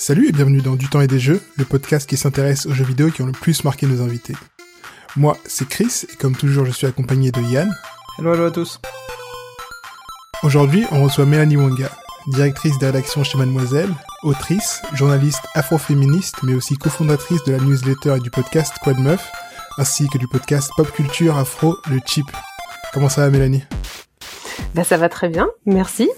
Salut et bienvenue dans Du temps et des jeux, le podcast qui s'intéresse aux jeux vidéo qui ont le plus marqué nos invités. Moi, c'est Chris et comme toujours, je suis accompagné de Yann. Hello, hello à tous. Aujourd'hui, on reçoit Mélanie Wonga, directrice de rédaction chez Mademoiselle, autrice, journaliste afroféministe, mais aussi cofondatrice de la newsletter et du podcast Quad Meuf, ainsi que du podcast Pop Culture Afro, le Chip. Comment ça va, Mélanie? Ben ça va très bien, merci.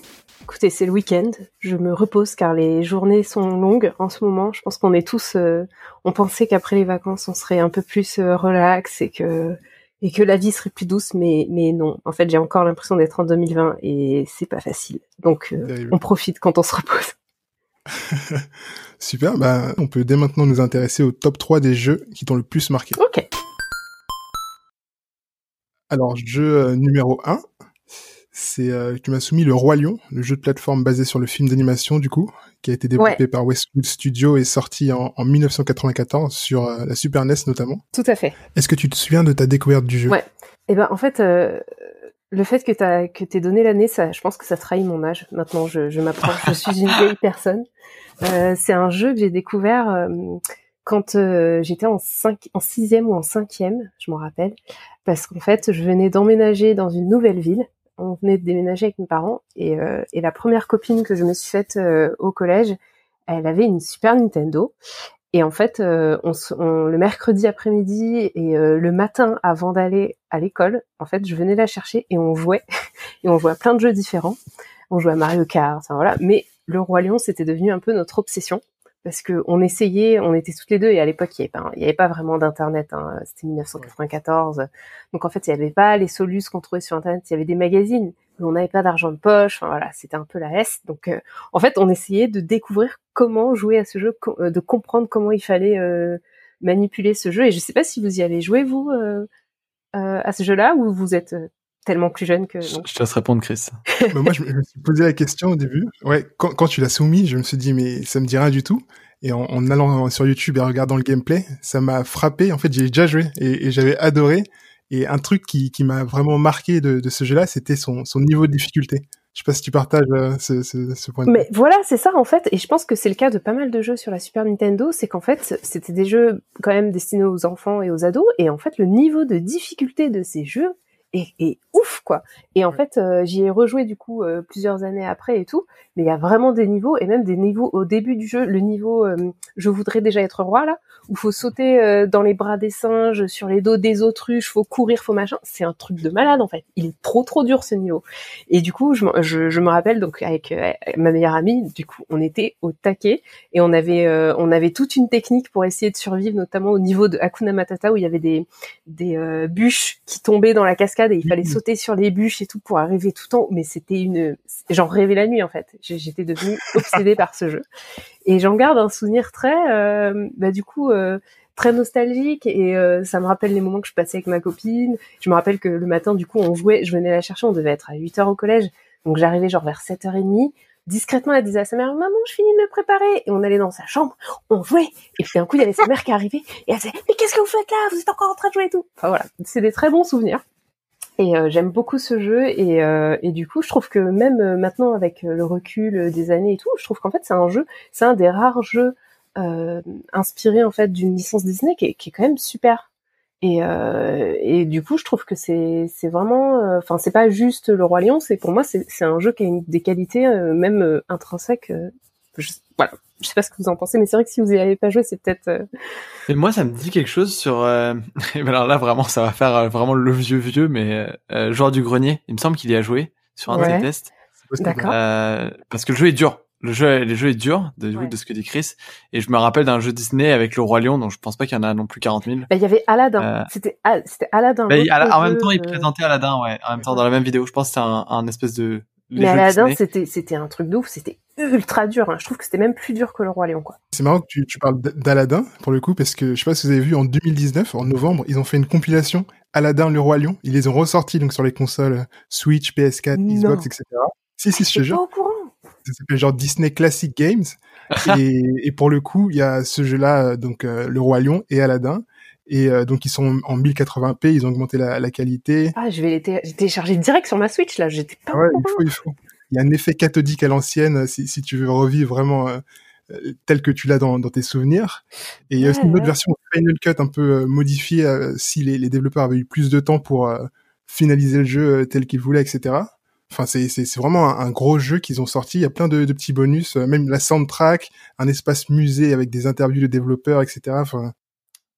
Écoutez, c'est le week-end. Je me repose car les journées sont longues en ce moment. Je pense qu'on est tous, euh, on pensait qu'après les vacances, on serait un peu plus euh, relax et que et que la vie serait plus douce, mais mais non. En fait, j'ai encore l'impression d'être en 2020 et c'est pas facile. Donc, euh, on profite quand on se repose. Super. Bah, on peut dès maintenant nous intéresser au top 3 des jeux qui t'ont le plus marqué. Ok. Alors, jeu numéro 1, c'est euh, tu m'as soumis le Roi Lion, le jeu de plateforme basé sur le film d'animation du coup, qui a été développé par Westwood Studio et sorti en, en 1994 sur euh, la Super NES notamment. Tout à fait. Est-ce que tu te souviens de ta découverte du jeu? Ouais. Eh ben en fait, euh, le fait que t'as que t'aies donné l'année, ça, je pense que ça trahit mon âge. Maintenant, je, je m'approche. je suis une vieille personne. Euh, c'est un jeu que j'ai découvert euh, quand j'étais en cinq, en sixième ou en cinquième, je m'en rappelle, parce qu'en fait, je venais d'emménager dans une nouvelle ville on venait de déménager avec mes parents et, euh, et la première copine que je me suis faite euh, au collège, elle avait une Super Nintendo. Et en fait, euh, on, on, le mercredi après-midi et le matin avant d'aller à l'école, en fait, je venais la chercher et on jouait. et on jouait à plein de jeux différents. On jouait à Mario Kart, enfin, voilà. Mais le Roi Lion, c'était devenu un peu notre obsession parce que on essayait, on était toutes les deux et à l'époque il n'y avait, pas vraiment d'internet, hein, c'était 1994, donc en fait il n'y avait pas les solutions qu'on trouvait sur internet, il y avait des magazines, mais on n'avait pas d'argent de poche, enfin, voilà, c'était un peu la S, donc euh, en fait on essayait de découvrir comment jouer à ce jeu, euh, de comprendre comment il fallait euh, manipuler ce jeu, et je sais pas si vous y avez joué vous à ce jeu-là ou vous êtes tellement plus jeune que. Je te laisse répondre, Chris. bah moi, je me suis posé la question au début. Ouais, quand, quand tu l'as soumis, je me suis dit, mais ça me dit rien du tout. Et en, en allant sur YouTube et en regardant le gameplay, ça m'a frappé. En fait, j'ai déjà joué et, et j'avais adoré. Et un truc qui, qui m'a vraiment marqué de, de ce jeu-là, c'était son, son niveau de difficulté. Je sais pas si tu partages euh, ce, ce, ce, point de vue. Mais voilà, c'est ça en fait, et je pense que c'est le cas de pas mal de jeux sur la Super Nintendo, c'est qu'en fait, c'était des jeux quand même destinés aux enfants et aux ados, et en fait, le niveau de difficulté de ces jeux et, ouf quoi. Et en fait, euh, j'y ai rejoué du coup euh, plusieurs années après et tout, mais il y a vraiment des niveaux et même des niveaux au début du jeu, le niveau euh, je voudrais déjà être roi là, où faut sauter dans les bras des singes, sur les dos des autruches, faut courir, faut machin, c'est un truc de malade en fait. Il est trop trop dur ce niveau. Et du coup, je, je, je me rappelle donc avec ma meilleure amie, du coup, on était au taquet et on avait on avait toute une technique pour essayer de survivre, notamment au niveau de Hakuna Matata où il y avait des des bûches qui tombaient dans la cascade et il fallait mmh. sauter sur les bûches et tout pour arriver tout en haut. Mais c'était une, j'en rêvais la nuit en fait. J'étais devenue obsédée par ce jeu. Et j'en garde un souvenir très, euh, bah du coup, euh, très nostalgique et euh, ça me rappelle les moments que je passais avec ma copine. Je me rappelle que le matin, du coup, on jouait, je venais la chercher, on devait être à 8 heures au collège. Donc j'arrivais genre vers 7h30 discrètement, elle disait à sa mère, maman, je finis de me préparer. Et on allait dans sa chambre, on jouait. Et puis d'un coup, il y avait sa mère qui arrivait et elle disait, mais qu'est-ce que vous faites là? Vous êtes encore en train de jouer et tout. Enfin voilà. C'est des très bons souvenirs. Et euh, j'aime beaucoup ce jeu et, euh, et, du coup je trouve que même euh, maintenant avec le recul des années et tout, je trouve qu'en fait c'est un jeu, c'est un des rares jeux euh, inspirés en fait d'une licence Disney qui est, qui est, quand même super. Et, et du coup je trouve que c'est vraiment, enfin c'est pas juste le roi lion, c'est pour moi c'est c'est un jeu qui a une, des qualités même intrinsèques. Voilà, je sais pas ce que vous en pensez, mais c'est vrai que si vous n'y avez pas joué, c'est peut-être. Euh, et moi, ça me dit quelque chose sur. Euh... alors là, vraiment, ça va faire euh, vraiment le vieux vieux, mais euh, joueur du grenier. Il me semble qu'il y a joué sur un ouais. de tests. D'accord. Euh, parce que le jeu est dur. Le jeu, le jeu est dur de, ouais. de ce que dit Chris. Et je me rappelle d'un jeu Disney avec le roi lion, donc je pense pas qu'il y en a non plus 40 000. Bah, il y avait Aladdin. C'était c'était Aladdin. Bah, en même temps, il présentait Aladdin, ouais. En même temps, dans la même vidéo, je pense que c'était un, un espèce de mais Aladdin, c'était c'était un truc de ouf, c'était ultra dur. Hein. Je trouve que c'était même plus dur que le roi Lion, quoi. C'est marrant que tu, tu parles d'Aladdin pour le coup, parce que je sais pas si vous avez vu en 2019, en novembre, ils ont fait une compilation Aladdin le roi lion. Ils les ont ressortis donc sur les consoles Switch, PS4, Xbox, etc. Si si, je te jure. Pas au courant. Ça s'appelle genre Disney Classic Games. et, et, pour le coup, il y a ce jeu-là, donc euh, le roi lion et Aladdin. Et euh, donc ils sont en 1080p, ils ont augmenté la, la qualité. Ah, je vais les télécharger direct sur ma Switch là. J'étais pas. Ouais, il faut, il faut. Il y a un effet cathodique à l'ancienne si, si tu veux revivre vraiment euh, euh, tel que tu l'as dans, dans, tes souvenirs. Et il y a aussi une autre version Final Cut un peu modifiée si les, les, développeurs avaient eu plus de temps pour finaliser le jeu tel qu'ils voulaient, etc. Enfin, c'est vraiment un, gros jeu qu'ils ont sorti. Il y a plein de, de petits bonus, même la soundtrack, un espace musée avec des interviews de développeurs, etc. Enfin,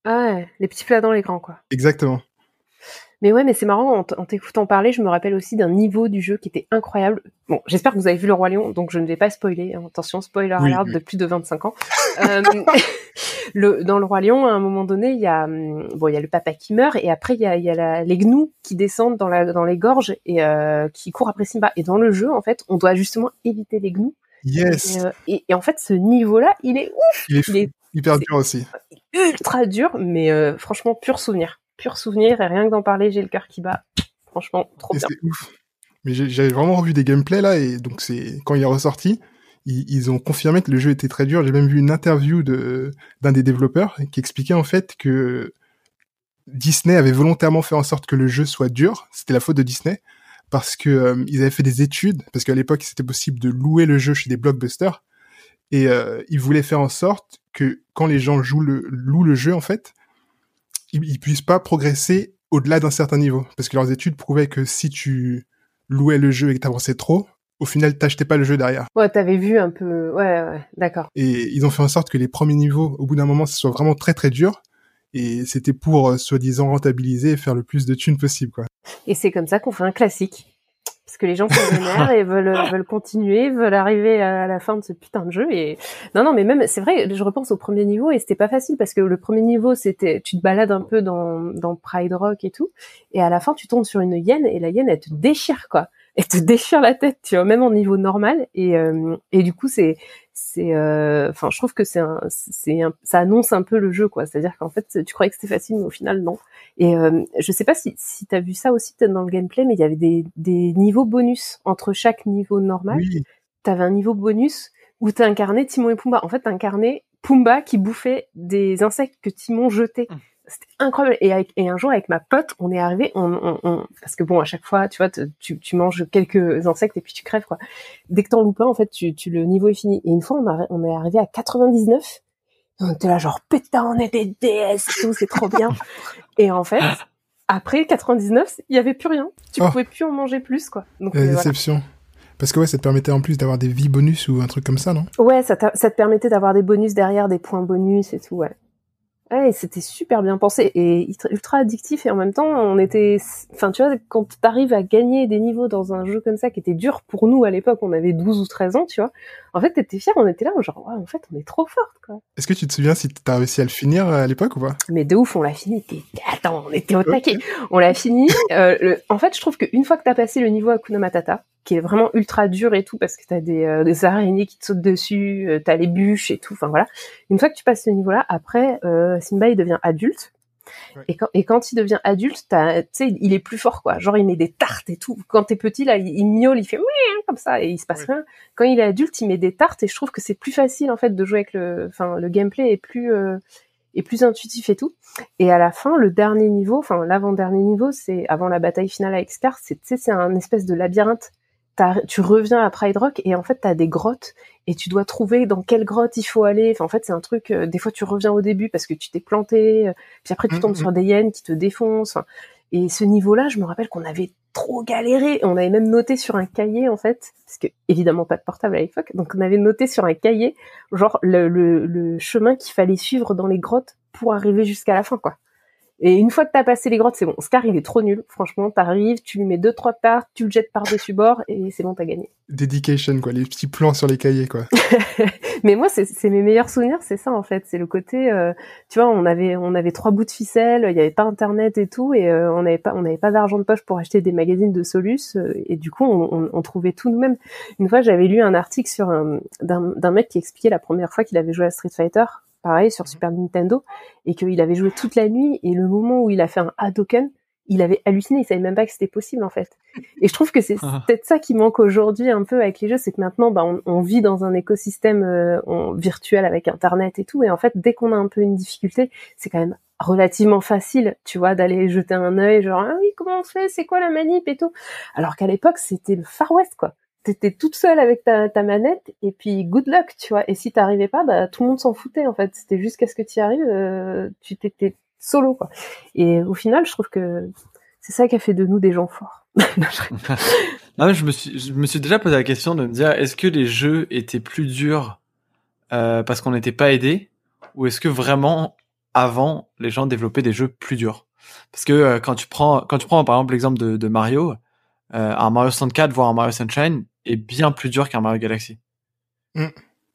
ah ouais, les petits plats dans les grands, quoi. Exactement. Mais ouais, mais c'est marrant, en t'écoutant parler, je me rappelle aussi d'un niveau du jeu qui était incroyable. Bon, j'espère que vous avez vu Le Roi Lion, donc je ne vais pas spoiler. Attention, spoiler alert de plus de 25 ans. euh, le, dans Le Roi Lion, à un moment donné, il y a, hum, bon, il y a le papa qui meurt, et après, il y a, il y a la, les gnous qui descendent dans, la, dans les gorges et euh, qui courent après Simba. Et dans le jeu, en fait, on doit justement éviter les gnous. Yes. Et, euh, en fait, ce niveau-là, il est ouf. Il est, il est hyper dur aussi. Ultra dur, mais euh, franchement, pur souvenir pur souvenir et rien que d'en parler, j'ai le cœur qui bat. Franchement, trop bien. Ouf. Mais j'avais vraiment revu des gameplays là et donc c'est quand il est ressorti, ils, ont confirmé que le jeu était très dur. J'ai même vu une interview de d'un des développeurs qui expliquait en fait que Disney avait volontairement fait en sorte que le jeu soit dur. C'était la faute de Disney parce que euh, ils avaient fait des études parce qu'à l'époque c'était possible de louer le jeu chez des blockbusters et euh, ils voulaient faire en sorte que quand les gens jouent le, louent le jeu en fait, ils, puissent pas progresser au-delà d'un certain niveau. Parce que leurs études prouvaient que si tu louais le jeu et que t'avançais trop, au final, t'achetais pas le jeu derrière. Ouais, t'avais vu un peu, ouais, ouais, d'accord. Et ils ont fait en sorte que les premiers niveaux, au bout d'un moment, ce soit vraiment très très dur. Et c'était pour, euh, soi-disant, rentabiliser et faire le plus de thunes possible, quoi. Et c'est comme ça qu'on fait un classique. Parce que les gens sont vénères et veulent veulent continuer, veulent arriver à la fin de ce putain de jeu. Et non non mais même c'est vrai, je repense au premier niveau et c'était pas facile parce que le premier niveau c'était tu te balades un peu dans dans Pride Rock et tout. Et à la fin tu tombes sur une hyène et la hyène elle te déchire quoi. Elle te déchire la tête, tu vois, même en niveau normal. Et, euh, et du coup, c'est, c'est, euh, enfin, je trouve que c'est un, c'est ça annonce un peu le jeu, quoi. C'est-à-dire qu'en fait, tu croyais que c'était facile, mais au final, non. Et euh, je sais pas si, si t'as vu ça aussi peut-être dans le gameplay, mais il y avait des, des niveaux bonus entre chaque niveau normal. Oui. T'avais un niveau bonus où t'as incarné Timon et Pumba. En fait, t'as incarné Pumba qui bouffait des insectes que Timon jetait. Mmh c'était incroyable. Et, avec, et un jour, avec ma pote, on est arrivé, on, on, on, parce que bon, à chaque fois, tu vois, tu, tu manges quelques insectes et puis tu crèves, quoi. Dès que t'en loupes un, en fait, tu, tu, le niveau est fini. Et une fois, on, a, on est arrivé à 99. On était là, genre, pétain, on est des DS et tout, c'est trop bien. et en fait, après 99, il y avait plus rien. Tu oh. pouvais plus en manger plus, quoi. Donc, La euh, déception. Parce que ouais, ça te permettait en plus d'avoir des vies bonus ou un truc comme ça, non? Ouais, ça, ça te permettait d'avoir des bonus derrière, des points bonus et tout, ouais. Ouais, c'était super bien pensé et ultra addictif et en même temps on était, enfin tu vois, quand t'arrives à gagner des niveaux dans un jeu comme ça qui était dur pour nous à l'époque, on avait 12 ou 13 ans, tu vois. En fait, t'étais fier, on était là, genre ouais, en fait on est trop forte quoi. Est-ce que tu te souviens si t'as réussi à le finir à l'époque ou pas? Mais de ouf, on l'a fini. Attends, on était au taquet. On l'a fini. Euh, En fait, je trouve qu'une fois que t'as passé le niveau Akuna Matata, qui est vraiment ultra dur et tout parce que t'as des, euh, des araignées qui te sautent dessus, euh, t'as les bûches et tout. Enfin voilà. Une fois que tu passes ce niveau-là, après euh, Simba il devient adulte. Et, quand, et quand il devient adulte, tu sais, il est plus fort quoi. Genre il met des tartes et tout. Quand t'es petit là, il, miaule, il fait comme ça et il se passe rien. Quand il est adulte, il met des tartes et je trouve que c'est plus facile en fait de jouer avec le, enfin le gameplay est plus est plus intuitif et tout. Et à la fin, le dernier niveau, enfin l'avant-dernier niveau, c'est avant la bataille finale avec Scar, c'est c'est un espèce de labyrinthe tu reviens à Pride Rock et en fait tu as des grottes et tu dois trouver dans quelle grotte il faut aller. Enfin, en fait c'est un truc. Euh, des fois tu reviens au début parce que tu t'es planté, euh, puis après tu mmh, tombes mmh. sur des hyènes qui te défoncent. et ce niveau-là, je me rappelle qu'on avait trop galéré. On avait même noté sur un cahier en fait, parce que évidemment pas de portable à l'époque, donc on avait noté sur un cahier genre le, le, le chemin qu'il fallait suivre dans les grottes pour arriver jusqu'à la fin quoi. Et une fois que t'as passé les grottes, c'est bon. Scar, il est trop nul. Franchement, t'arrives, tu lui mets deux, trois tartes, tu le jettes par-dessus bord et c'est bon, t'as gagné. Dedication, quoi. Les petits plans sur les cahiers, quoi. Mais moi, c'est mes meilleurs souvenirs, c'est ça, en fait. C'est le côté, euh, tu vois, on avait, on avait trois bouts de ficelle, il y avait pas internet et tout, et euh, on n'avait pas, on n'avait pas d'argent de poche pour acheter des magazines de Solus, euh, et du coup, on, on, on trouvait tout nous-mêmes. Une fois, j'avais lu un article sur d'un mec qui expliquait la première fois qu'il avait joué à Street Fighter pareil sur Super Nintendo, et qu'il avait joué toute la nuit, et le moment où il a fait un Hadoken, il avait halluciné, il savait même pas que c'était possible en fait. Et je trouve que c'est ah. peut-être ça qui manque aujourd'hui un peu avec les jeux, c'est que maintenant bah, on, vit dans un écosystème euh, virtuel avec Internet et tout, et en fait dès qu'on a un peu une difficulté, c'est quand même relativement facile, tu vois, d'aller jeter un œil, genre ah oui comment on fait, c'est quoi la manip et tout? Alors qu'à l'époque c'était le Far West quoi t'étais toute seule avec ta, manette et puis good luck, tu vois. Et si t'arrivais pas, bah tout le monde s'en foutait en fait. C'était jusqu'à ce que tu arrives, euh, tu t'étais solo quoi. Et au final, je trouve que c'est ça qui a fait de nous des gens forts. non, mais je me suis, je me suis déjà posé la question de me dire, est-ce que les jeux étaient plus durs euh, parce qu'on n'était pas aidé, ou est-ce que vraiment avant les gens développaient des jeux plus durs? Parce que euh, quand tu prends, quand tu prends par exemple l'exemple de, Mario, un Mario 64 voire un Mario Sunshine est bien plus dur qu'un Mario Galaxy. Mm.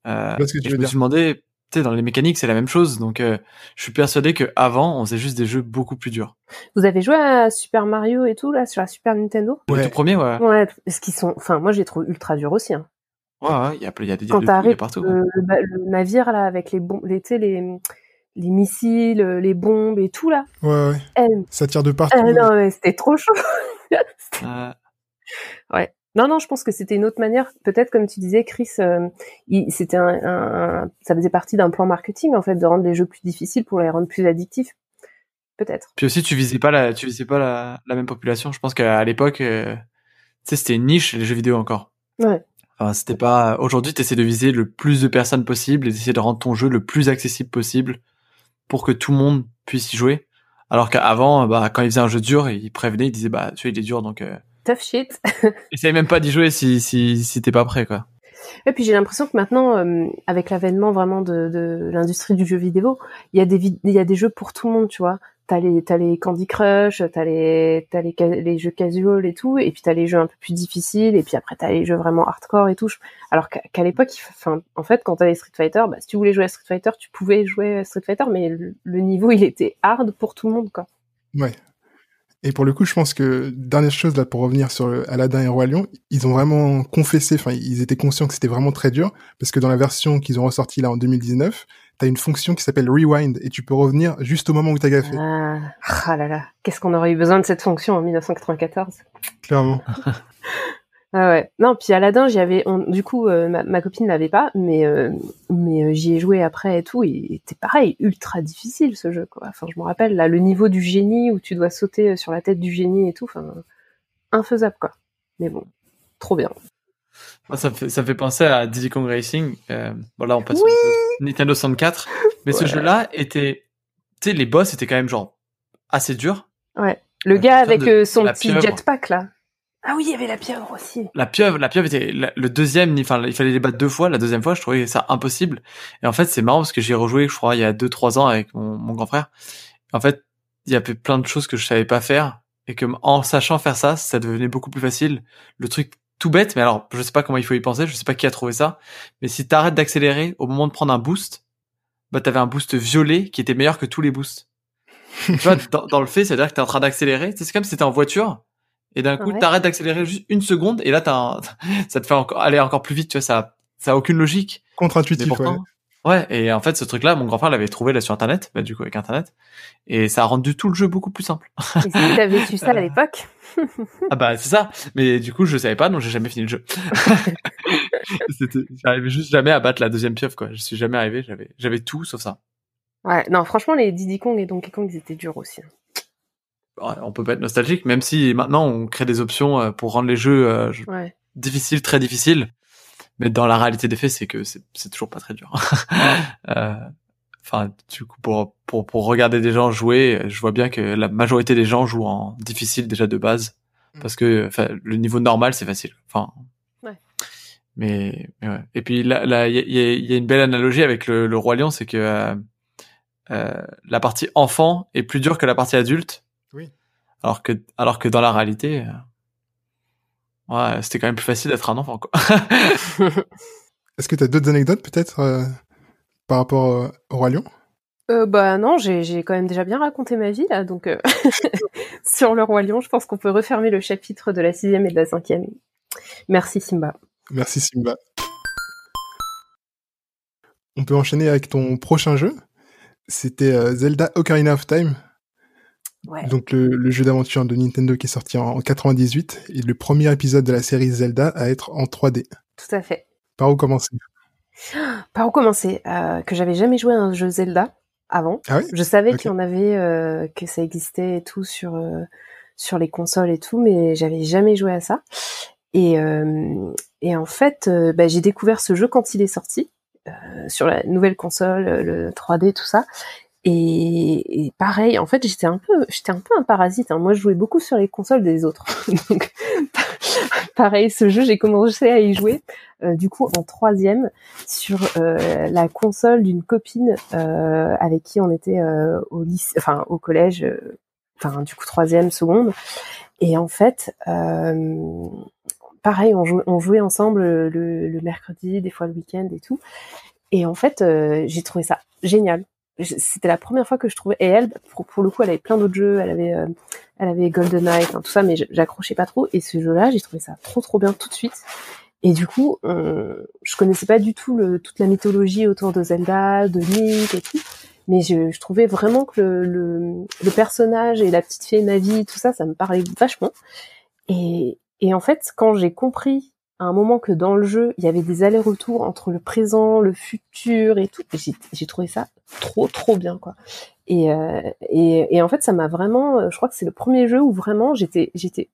Euh, ce que tu je veux me dire. suis demandé, tu sais, dans les mécaniques c'est la même chose, donc euh, je suis persuadé que avant on faisait juste des jeux beaucoup plus durs. Vous avez joué à Super Mario et tout là sur la Super Nintendo? Le Ouais. tout premier, ouais, Ouais, parce qu'ils sont, enfin moi je les trouve ultra durs aussi. Hein. ouais, ouais, il y a, il y a, des- Quand t'arrives partout. le, le le navire là avec les bombes, les, tu sais, les les missiles, les bombes et tout là. Ouais, ouais. Ça tire de partout. eh, non mais c'était trop chaud. Euh, Non, non, je pense que c'était une autre manière. Peut-être, comme tu disais, Chris, euh, il- c'était un, un- un- ça faisait partie d'un plan marketing en fait de rendre les jeux plus difficiles pour les rendre plus addictifs. Peut-être. Puis aussi, tu visais pas la, tu visais pas la, la même population. Je pense qu'à l'époque, euh, tu sais, c'était une niche les jeux vidéo encore. Ouais. Enfin, c'était pas. Aujourd'hui, t'essaies de viser le plus de personnes possible et d'essayer de rendre ton jeu le plus accessible possible pour que tout le monde puisse y jouer. Alors qu'avant, bah, quand ils faisaient un jeu dur, ils prévenaient, ils disaient, bah, celui il est dur, donc euh, Tough shit. essaye même pas d'y jouer si si si t'es pas prêt, quoi. Et puis j'ai l'impression que maintenant, euh, avec l'avènement vraiment de, de l'industrie du jeu vidéo, il y a des il y a des jeux pour tout le monde, tu vois. T'as les t'as les Candy Crush, t'as les t'as les jeux casual et tout, et puis t'as les jeux un peu plus difficiles, et puis après t'as les jeux vraiment hardcore et tout. Alors qu'à l'époque, enfin en fait, quand t'avais Street Fighter, bah si tu voulais jouer à Street Fighter, tu pouvais jouer à Street Fighter, mais le, le niveau il était hard pour tout le monde, quoi. Ouais. Et pour le coup, je pense que dernière chose là pour revenir sur le Aladdin et Roi Lion, ils ont vraiment confessé, enfin ils étaient conscients que c'était vraiment très dur parce que dans la version qu'ils ont ressortie là en 2019, t'as une fonction qui s'appelle rewind et tu peux revenir juste au moment où t'as gaffé. Ah, ah là là, qu'est-ce qu'on aurait eu besoin de cette fonction en 1994 Clairement. Ah ouais. Non, puis Aladdin, j'y avais, on- du coup, euh, ma, ma copine l'avait pas, mais euh, mais euh, j'y ai joué après et tout. Il était pareil, ultra difficile ce jeu, quoi. Enfin, je me rappelle là, le niveau du génie où tu dois sauter sur la tête du génie et tout, enfin, infaisable, quoi. Mais bon, trop bien. Moi, ça me fait, ça me fait penser à Diddy Kong Racing. Euh, bon, là, on passe Oui. sur Nintendo 64. Mais ce jeu-là était, tu sais, les boss étaient quand même genre assez durs. Ouais. Le gars avec de- son petit jetpack là. Ah oui, il y avait la pieuvre aussi. La pieuvre, la pieuvre était la- le deuxième, enfin, il fallait les battre deux fois. La deuxième fois, je trouvais ça impossible. Et en fait, c'est marrant parce que j'ai rejoué, je crois, il y a deux, trois ans avec mon, mon grand frère. En fait, il y avait plein de choses que je savais pas faire et que en sachant faire ça, ça devenait beaucoup plus facile. Le truc tout bête, mais alors, je sais pas comment il faut y penser, je sais pas qui a trouvé ça. Mais si t'arrêtes d'accélérer au moment de prendre un boost, bah, t'avais un boost violet qui était meilleur que tous les boosts. tu vois, dans, dans le fait, c'est-à-dire que t'es en train d'accélérer. C'est comme si t'étais en voiture. Et d'un coup, Ouais. t'arrêtes d'accélérer juste une seconde, et là, t'as un- ça te fait encore, aller encore plus vite, tu vois, ça, ça a aucune logique. Contre-intuitif, pourtant, ouais. Et en fait, ce truc-là, mon grand-frère l'avait trouvé là sur Internet, bah, du coup, avec Internet. Et ça a rendu tout le jeu beaucoup plus simple. Et si t'avais su ça à l'époque, ah bah, c'est ça. Mais du coup, je savais pas, donc j'ai jamais fini le jeu. J'arrivais juste jamais à battre la deuxième pieuvre, quoi. Je suis jamais arrivé, j'avais, j'avais tout sauf ça. ouais. Non, franchement, les Diddy Kong et Donkey Kong, ils étaient durs aussi. On peut pas être nostalgique, même si maintenant on crée des options euh, pour rendre les jeux euh, Ouais. difficiles, très difficiles. Mais dans la réalité des faits, c'est que c'est toujours pas très dur. Euh, Enfin, du coup, pour, pour, pour regarder des gens jouer, je vois bien que la majorité des gens jouent en difficile déjà de base. Mm. Parce que enfin, le niveau normal, c'est facile. Enfin, mais, mais ouais. Et puis là, là, il y a, il y a- y a une belle analogie avec le, le roi lion, c'est que euh, euh, la partie enfant est plus dure que la partie adulte. Oui. Alors que, alors que dans la réalité, euh, ouais, c'était quand même plus facile d'être un enfant, quoi. Est-ce que t'as d'autres anecdotes peut-être euh, par rapport euh, au Roi Lion? Euh, bah non, j'ai j'ai quand même déjà bien raconté ma vie là, donc euh, sur le roi lion, je pense qu'on peut refermer le chapitre de la sixième et de la cinquième. Merci Simba. Merci Simba. On peut enchaîner avec ton prochain jeu. C'était euh, Zelda Ocarina of Time, Ouais. donc le, le jeu d'aventure de Nintendo qui est sorti en, en 98 et le premier épisode de la série Zelda à être en 3D. Tout à fait. Par où commencer? Par où commencer? Euh, Que j'avais jamais joué à un jeu Zelda avant. Ah oui? Je savais qu'il y en avait, euh, que ça existait et tout sur euh, sur les consoles et tout, mais j'avais jamais joué à ça. Et, et en fait, bah, j'ai découvert ce jeu quand il est sorti sur la nouvelle console, le 3D, tout ça. Et, et, pareil, en fait, j'étais un peu, j'étais un peu un parasite. Hein. Moi, je jouais beaucoup sur les consoles des autres. Donc, pareil, ce jeu, j'ai commencé à y jouer. Euh, du coup, en troisième, sur euh, la console d'une copine euh, avec qui on était euh, au lycée, enfin au collège, euh, enfin du coup troisième, seconde. Et en fait, pareil, on jouait, on jouait ensemble le, le, mercredi, des fois le week-end et tout. Et en fait, j'ai trouvé ça génial c'était la première fois que je trouvais et elle pour, le coup elle avait plein d'autres jeux elle avait euh, elle avait GoldenEye enfin tout ça mais j'accrochais pas trop et ce jeu là j'ai trouvé ça trop trop bien tout de suite et du coup je connaissais pas du tout toute la mythologie autour de Zelda de Link et tout mais je, trouvais vraiment que le, le, le, personnage et la petite fille Navi tout ça ça me parlait vachement et, et en fait quand j'ai compris à un moment que dans le jeu, il y avait des allers-retours entre le présent, le futur et tout. J'ai trouvé ça trop trop bien quoi. Et, euh, et, et en fait, ça m'a vraiment. Euh, je crois que c'est le premier jeu où vraiment j'étais j'étais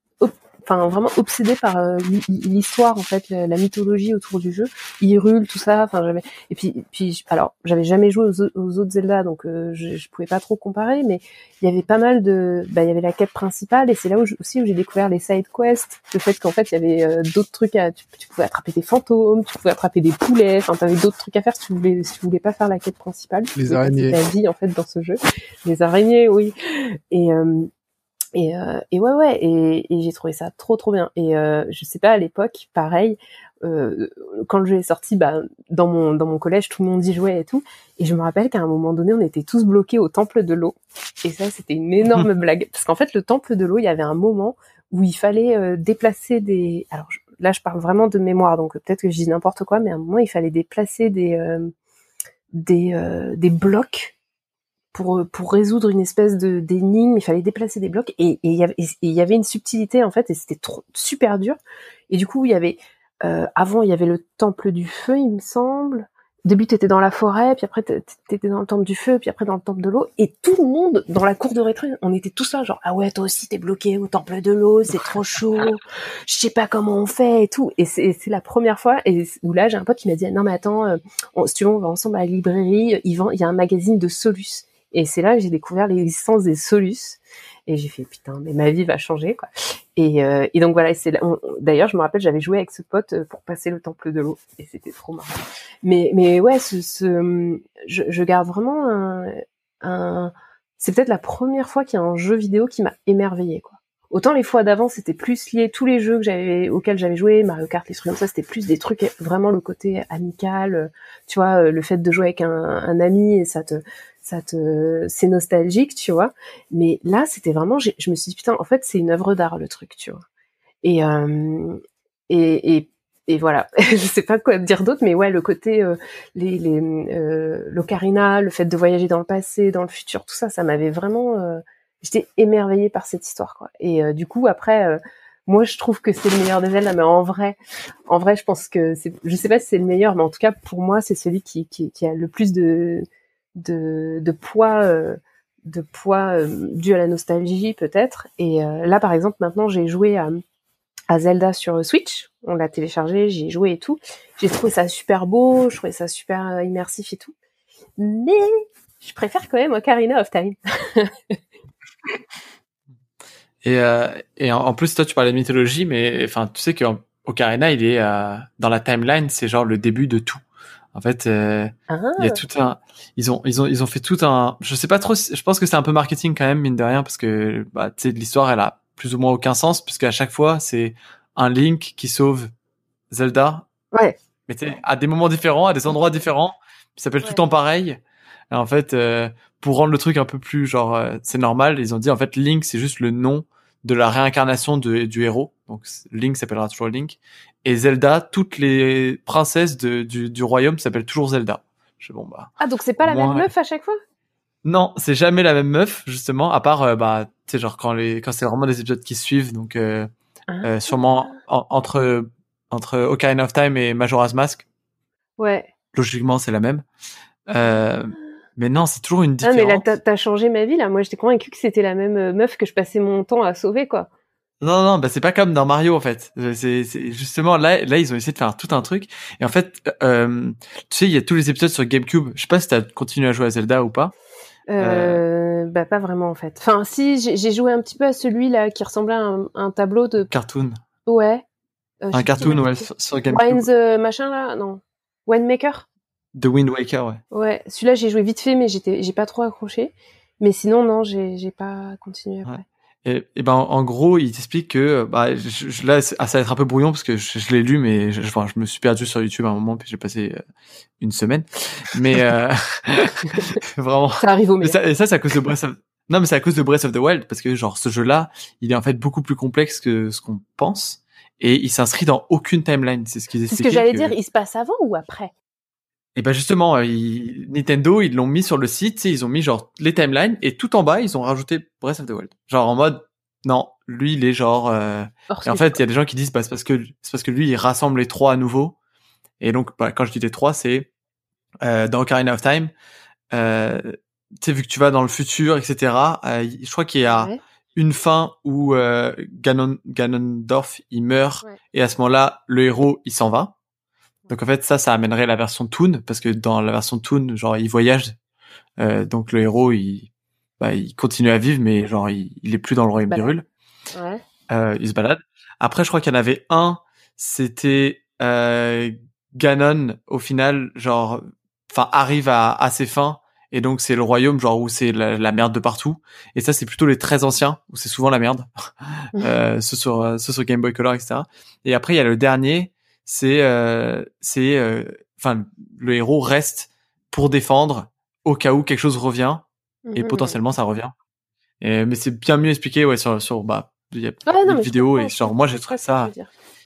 enfin vraiment obsédée par euh, l'histoire en fait, la, mythologie autour du jeu, Hyrule, tout ça. Enfin j'avais et puis puis alors j'avais jamais joué aux, autres Zelda donc euh, je, je, pouvais pas trop comparer, mais il y avait pas mal de, bah il y avait la quête principale et c'est là où aussi où j'ai découvert les side quests, le fait qu'en fait il y avait euh, d'autres trucs à, tu, pouvais attraper des fantômes, tu pouvais attraper des poulets, enfin t'avais d'autres trucs à faire si tu voulais si tu voulais pas faire la quête principale. Les araignées. La vie en fait dans ce jeu, les araignées oui et et, euh, et ouais ouais et, et j'ai trouvé ça trop trop bien. Et euh, je sais pas à l'époque pareil euh, quand le jeu est sorti bah dans mon dans mon collège tout le monde y jouait et tout. Et je me rappelle qu'à un moment donné on était tous bloqués au temple de l'eau. Et ça c'était une énorme blague. Parce qu'en fait le temple de l'eau il y avait un moment où il fallait euh, déplacer des alors là je parle vraiment de mémoire donc peut-être que je dis n'importe quoi mais à un moment il fallait déplacer des euh, des des blocs pour pour résoudre une espèce de d'énigme, il fallait déplacer des blocs et il y avait il y avait une subtilité en fait et c'était super dur. Et du coup, il y avait euh, avant il y avait le temple du feu, il me semble. Au début, t'étais dans la forêt, puis après t'étais dans le temple du feu, puis après dans le temple de l'eau, et tout le monde dans la cour de rétro, on était tous là, genre ah ouais, toi aussi t'es bloqué au temple de l'eau, c'est trop chaud, je sais pas comment on fait et tout. Et c'est la première fois, et où là j'ai un pote qui m'a dit non mais attends, euh, on, si tu veux on va ensemble à la librairie, il il y a un magazine de Solus. Et c'est là que j'ai découvert l'existence des solus. Et j'ai fait putain, mais ma vie va changer quoi. Et, euh, donc voilà. C'est d'ailleurs, je me rappelle, j'avais joué avec ce pote euh, pour passer le temple de l'eau, et c'était trop marrant. Mais ouais, je, garde vraiment un, c'est peut-être la première fois qu'il y a un jeu vidéo qui m'a émerveillé quoi. Autant les fois d'avant, c'était plus lié tous les jeux auxquels j'avais joué, Mario Kart, les trucs comme ça, c'était plus des trucs vraiment le côté amical, euh, tu vois, le fait de jouer avec un, un ami et ça te ça te c'est nostalgique tu vois. Mais là c'était vraiment je me suis dit putain en fait c'est une œuvre d'art le truc tu vois. Et euh, et, et voilà, je sais pas quoi dire d'autre, mais ouais, le côté euh, les, les euh, l'ocarina, le fait de voyager dans le passé, dans le futur, tout ça, ça m'avait vraiment, euh, j'étais émerveillée par cette histoire, quoi. Et euh, du coup, après, moi, je trouve que c'est le meilleur des Zelda, mais en vrai, en vrai, je pense que c'est, je sais pas si c'est le meilleur, mais en tout cas, pour moi, c'est celui qui, qui, qui a le plus de de, poids euh, de poids euh, dû à la nostalgie peut-être. Et euh, là, par exemple, maintenant, j'ai joué à, à, Zelda sur Switch. On l'a téléchargé, j'y ai joué et tout. J'ai trouvé ça super beau, je trouvais ça super immersif et tout. Mais je préfère quand même Ocarina of Time. et, et en, plus, toi, tu parlais de mythologie, mais enfin, tu sais qu'Ocarina, il est dans la timeline, c'est genre le début de tout. En fait, euh, il y a ah. tout un, ils ont, ils ont, ils ont fait tout un, je sais pas trop, je pense que c'est un peu marketing quand même mine de rien parce que, bah, tu sais, l'histoire elle a plus ou moins aucun sens puisque à chaque fois c'est un Link qui sauve Zelda. Ouais. Mais tu à des moments différents, à des endroits différents, ça s'appelle tout le temps pareil. Et en fait, euh, pour rendre le truc un peu plus genre, euh, c'est normal, ils ont dit en fait Link c'est juste le nom de la réincarnation de, du héros. Donc Link s'appellera toujours Link. Et Zelda, toutes les princesses de, du, du, royaume s'appellent toujours Zelda. Je bon bah. Ah donc c'est pas la même meuf à chaque fois? Non, c'est jamais la même meuf justement, à part euh, bah tu sais genre quand les quand c'est vraiment des épisodes qui suivent donc euh, ah. euh, sûrement entre entre Ocarina of Time et Majora's Mask. Ouais. Logiquement c'est la même. Euh, mais non, c'est toujours une différence. Ah mais là t'as changé ma vie là. Moi j'étais convaincue que c'était la même meuf que je passais mon temps à sauver quoi. Non, non, bah c'est pas comme dans Mario en fait. C'est justement là, là ils ont essayé de faire tout un truc. Et en fait, euh, tu sais, il y a tous les épisodes sur GameCube. Je sais pas si t'as continué à jouer à Zelda ou pas. Euh, Bah pas vraiment en fait. Enfin, si j'ai joué un petit peu à celui-là qui ressemblait à un, un tableau de cartoon. Ouais. Euh, un cartoon, ouais, sur GameCube. Wind's euh, machin là, non. Windmaker. The Wind Waker, ouais. Ouais, celui-là j'ai joué vite fait, mais j'étais, j'ai pas trop accroché. Mais sinon non, j'ai, j'ai pas continué après. Ouais. Et, et, ben en gros, il t'explique que bah je, là ça va être un peu brouillon parce que je, je l'ai lu mais je, enfin, je me suis perdu sur YouTube à un moment puis j'ai passé euh, une semaine. Mais euh, vraiment. Ça arrive au mais ça, et ça c'est à cause de Breath of Non mais c'est à cause de Breath of the Wild parce que genre ce jeu-là, il est en fait beaucoup plus complexe que ce qu'on pense et il s'inscrit dans aucune timeline. C'est ce qu'ils expliquaient. C'est ce que j'allais dire. Il se passe avant ou après? Et ben justement, euh, ils, Nintendo, ils l'ont mis sur le site, ils ont mis genre les timelines et tout en bas, ils ont rajouté Breath of the Wild. Genre en mode non, lui il est genre euh... et en fait, il y a des gens qui disent bah c'est parce que c'est parce que lui il rassemble les trois à nouveau. Et donc bah, quand je dis les trois, c'est euh, dans Ocarina of Time euh, tu sais vu que tu vas dans le futur, etc. Euh, je crois qu'il y a ouais. une fin où euh, Ganon Ganondorf il meurt ouais. et à ce moment-là le héros il s'en va. Donc en fait ça, ça amènerait la version Toon parce que dans la version Toon, genre il voyage, euh, donc le héros il, bah, il continue à vivre mais genre il, il est plus dans le royaume d'Hyrule. Ouais. Euh, il se balade. Après je crois qu'il y en avait un, c'était euh, Ganon au final genre, enfin arrive à, à ses fins et donc c'est le royaume genre où c'est la, la, merde de partout. Et ça c'est plutôt les très anciens où c'est souvent la merde. euh, ceux sur ceux sur Game Boy Color etc. Et après il y a le dernier c'est euh, c'est enfin le héros reste pour défendre au cas où quelque chose revient et mmh, potentiellement ça revient. Et, mais c'est bien mieux expliqué ouais sur sur bah il y a ah, une vidéo et genre moi j'ai trouvé ça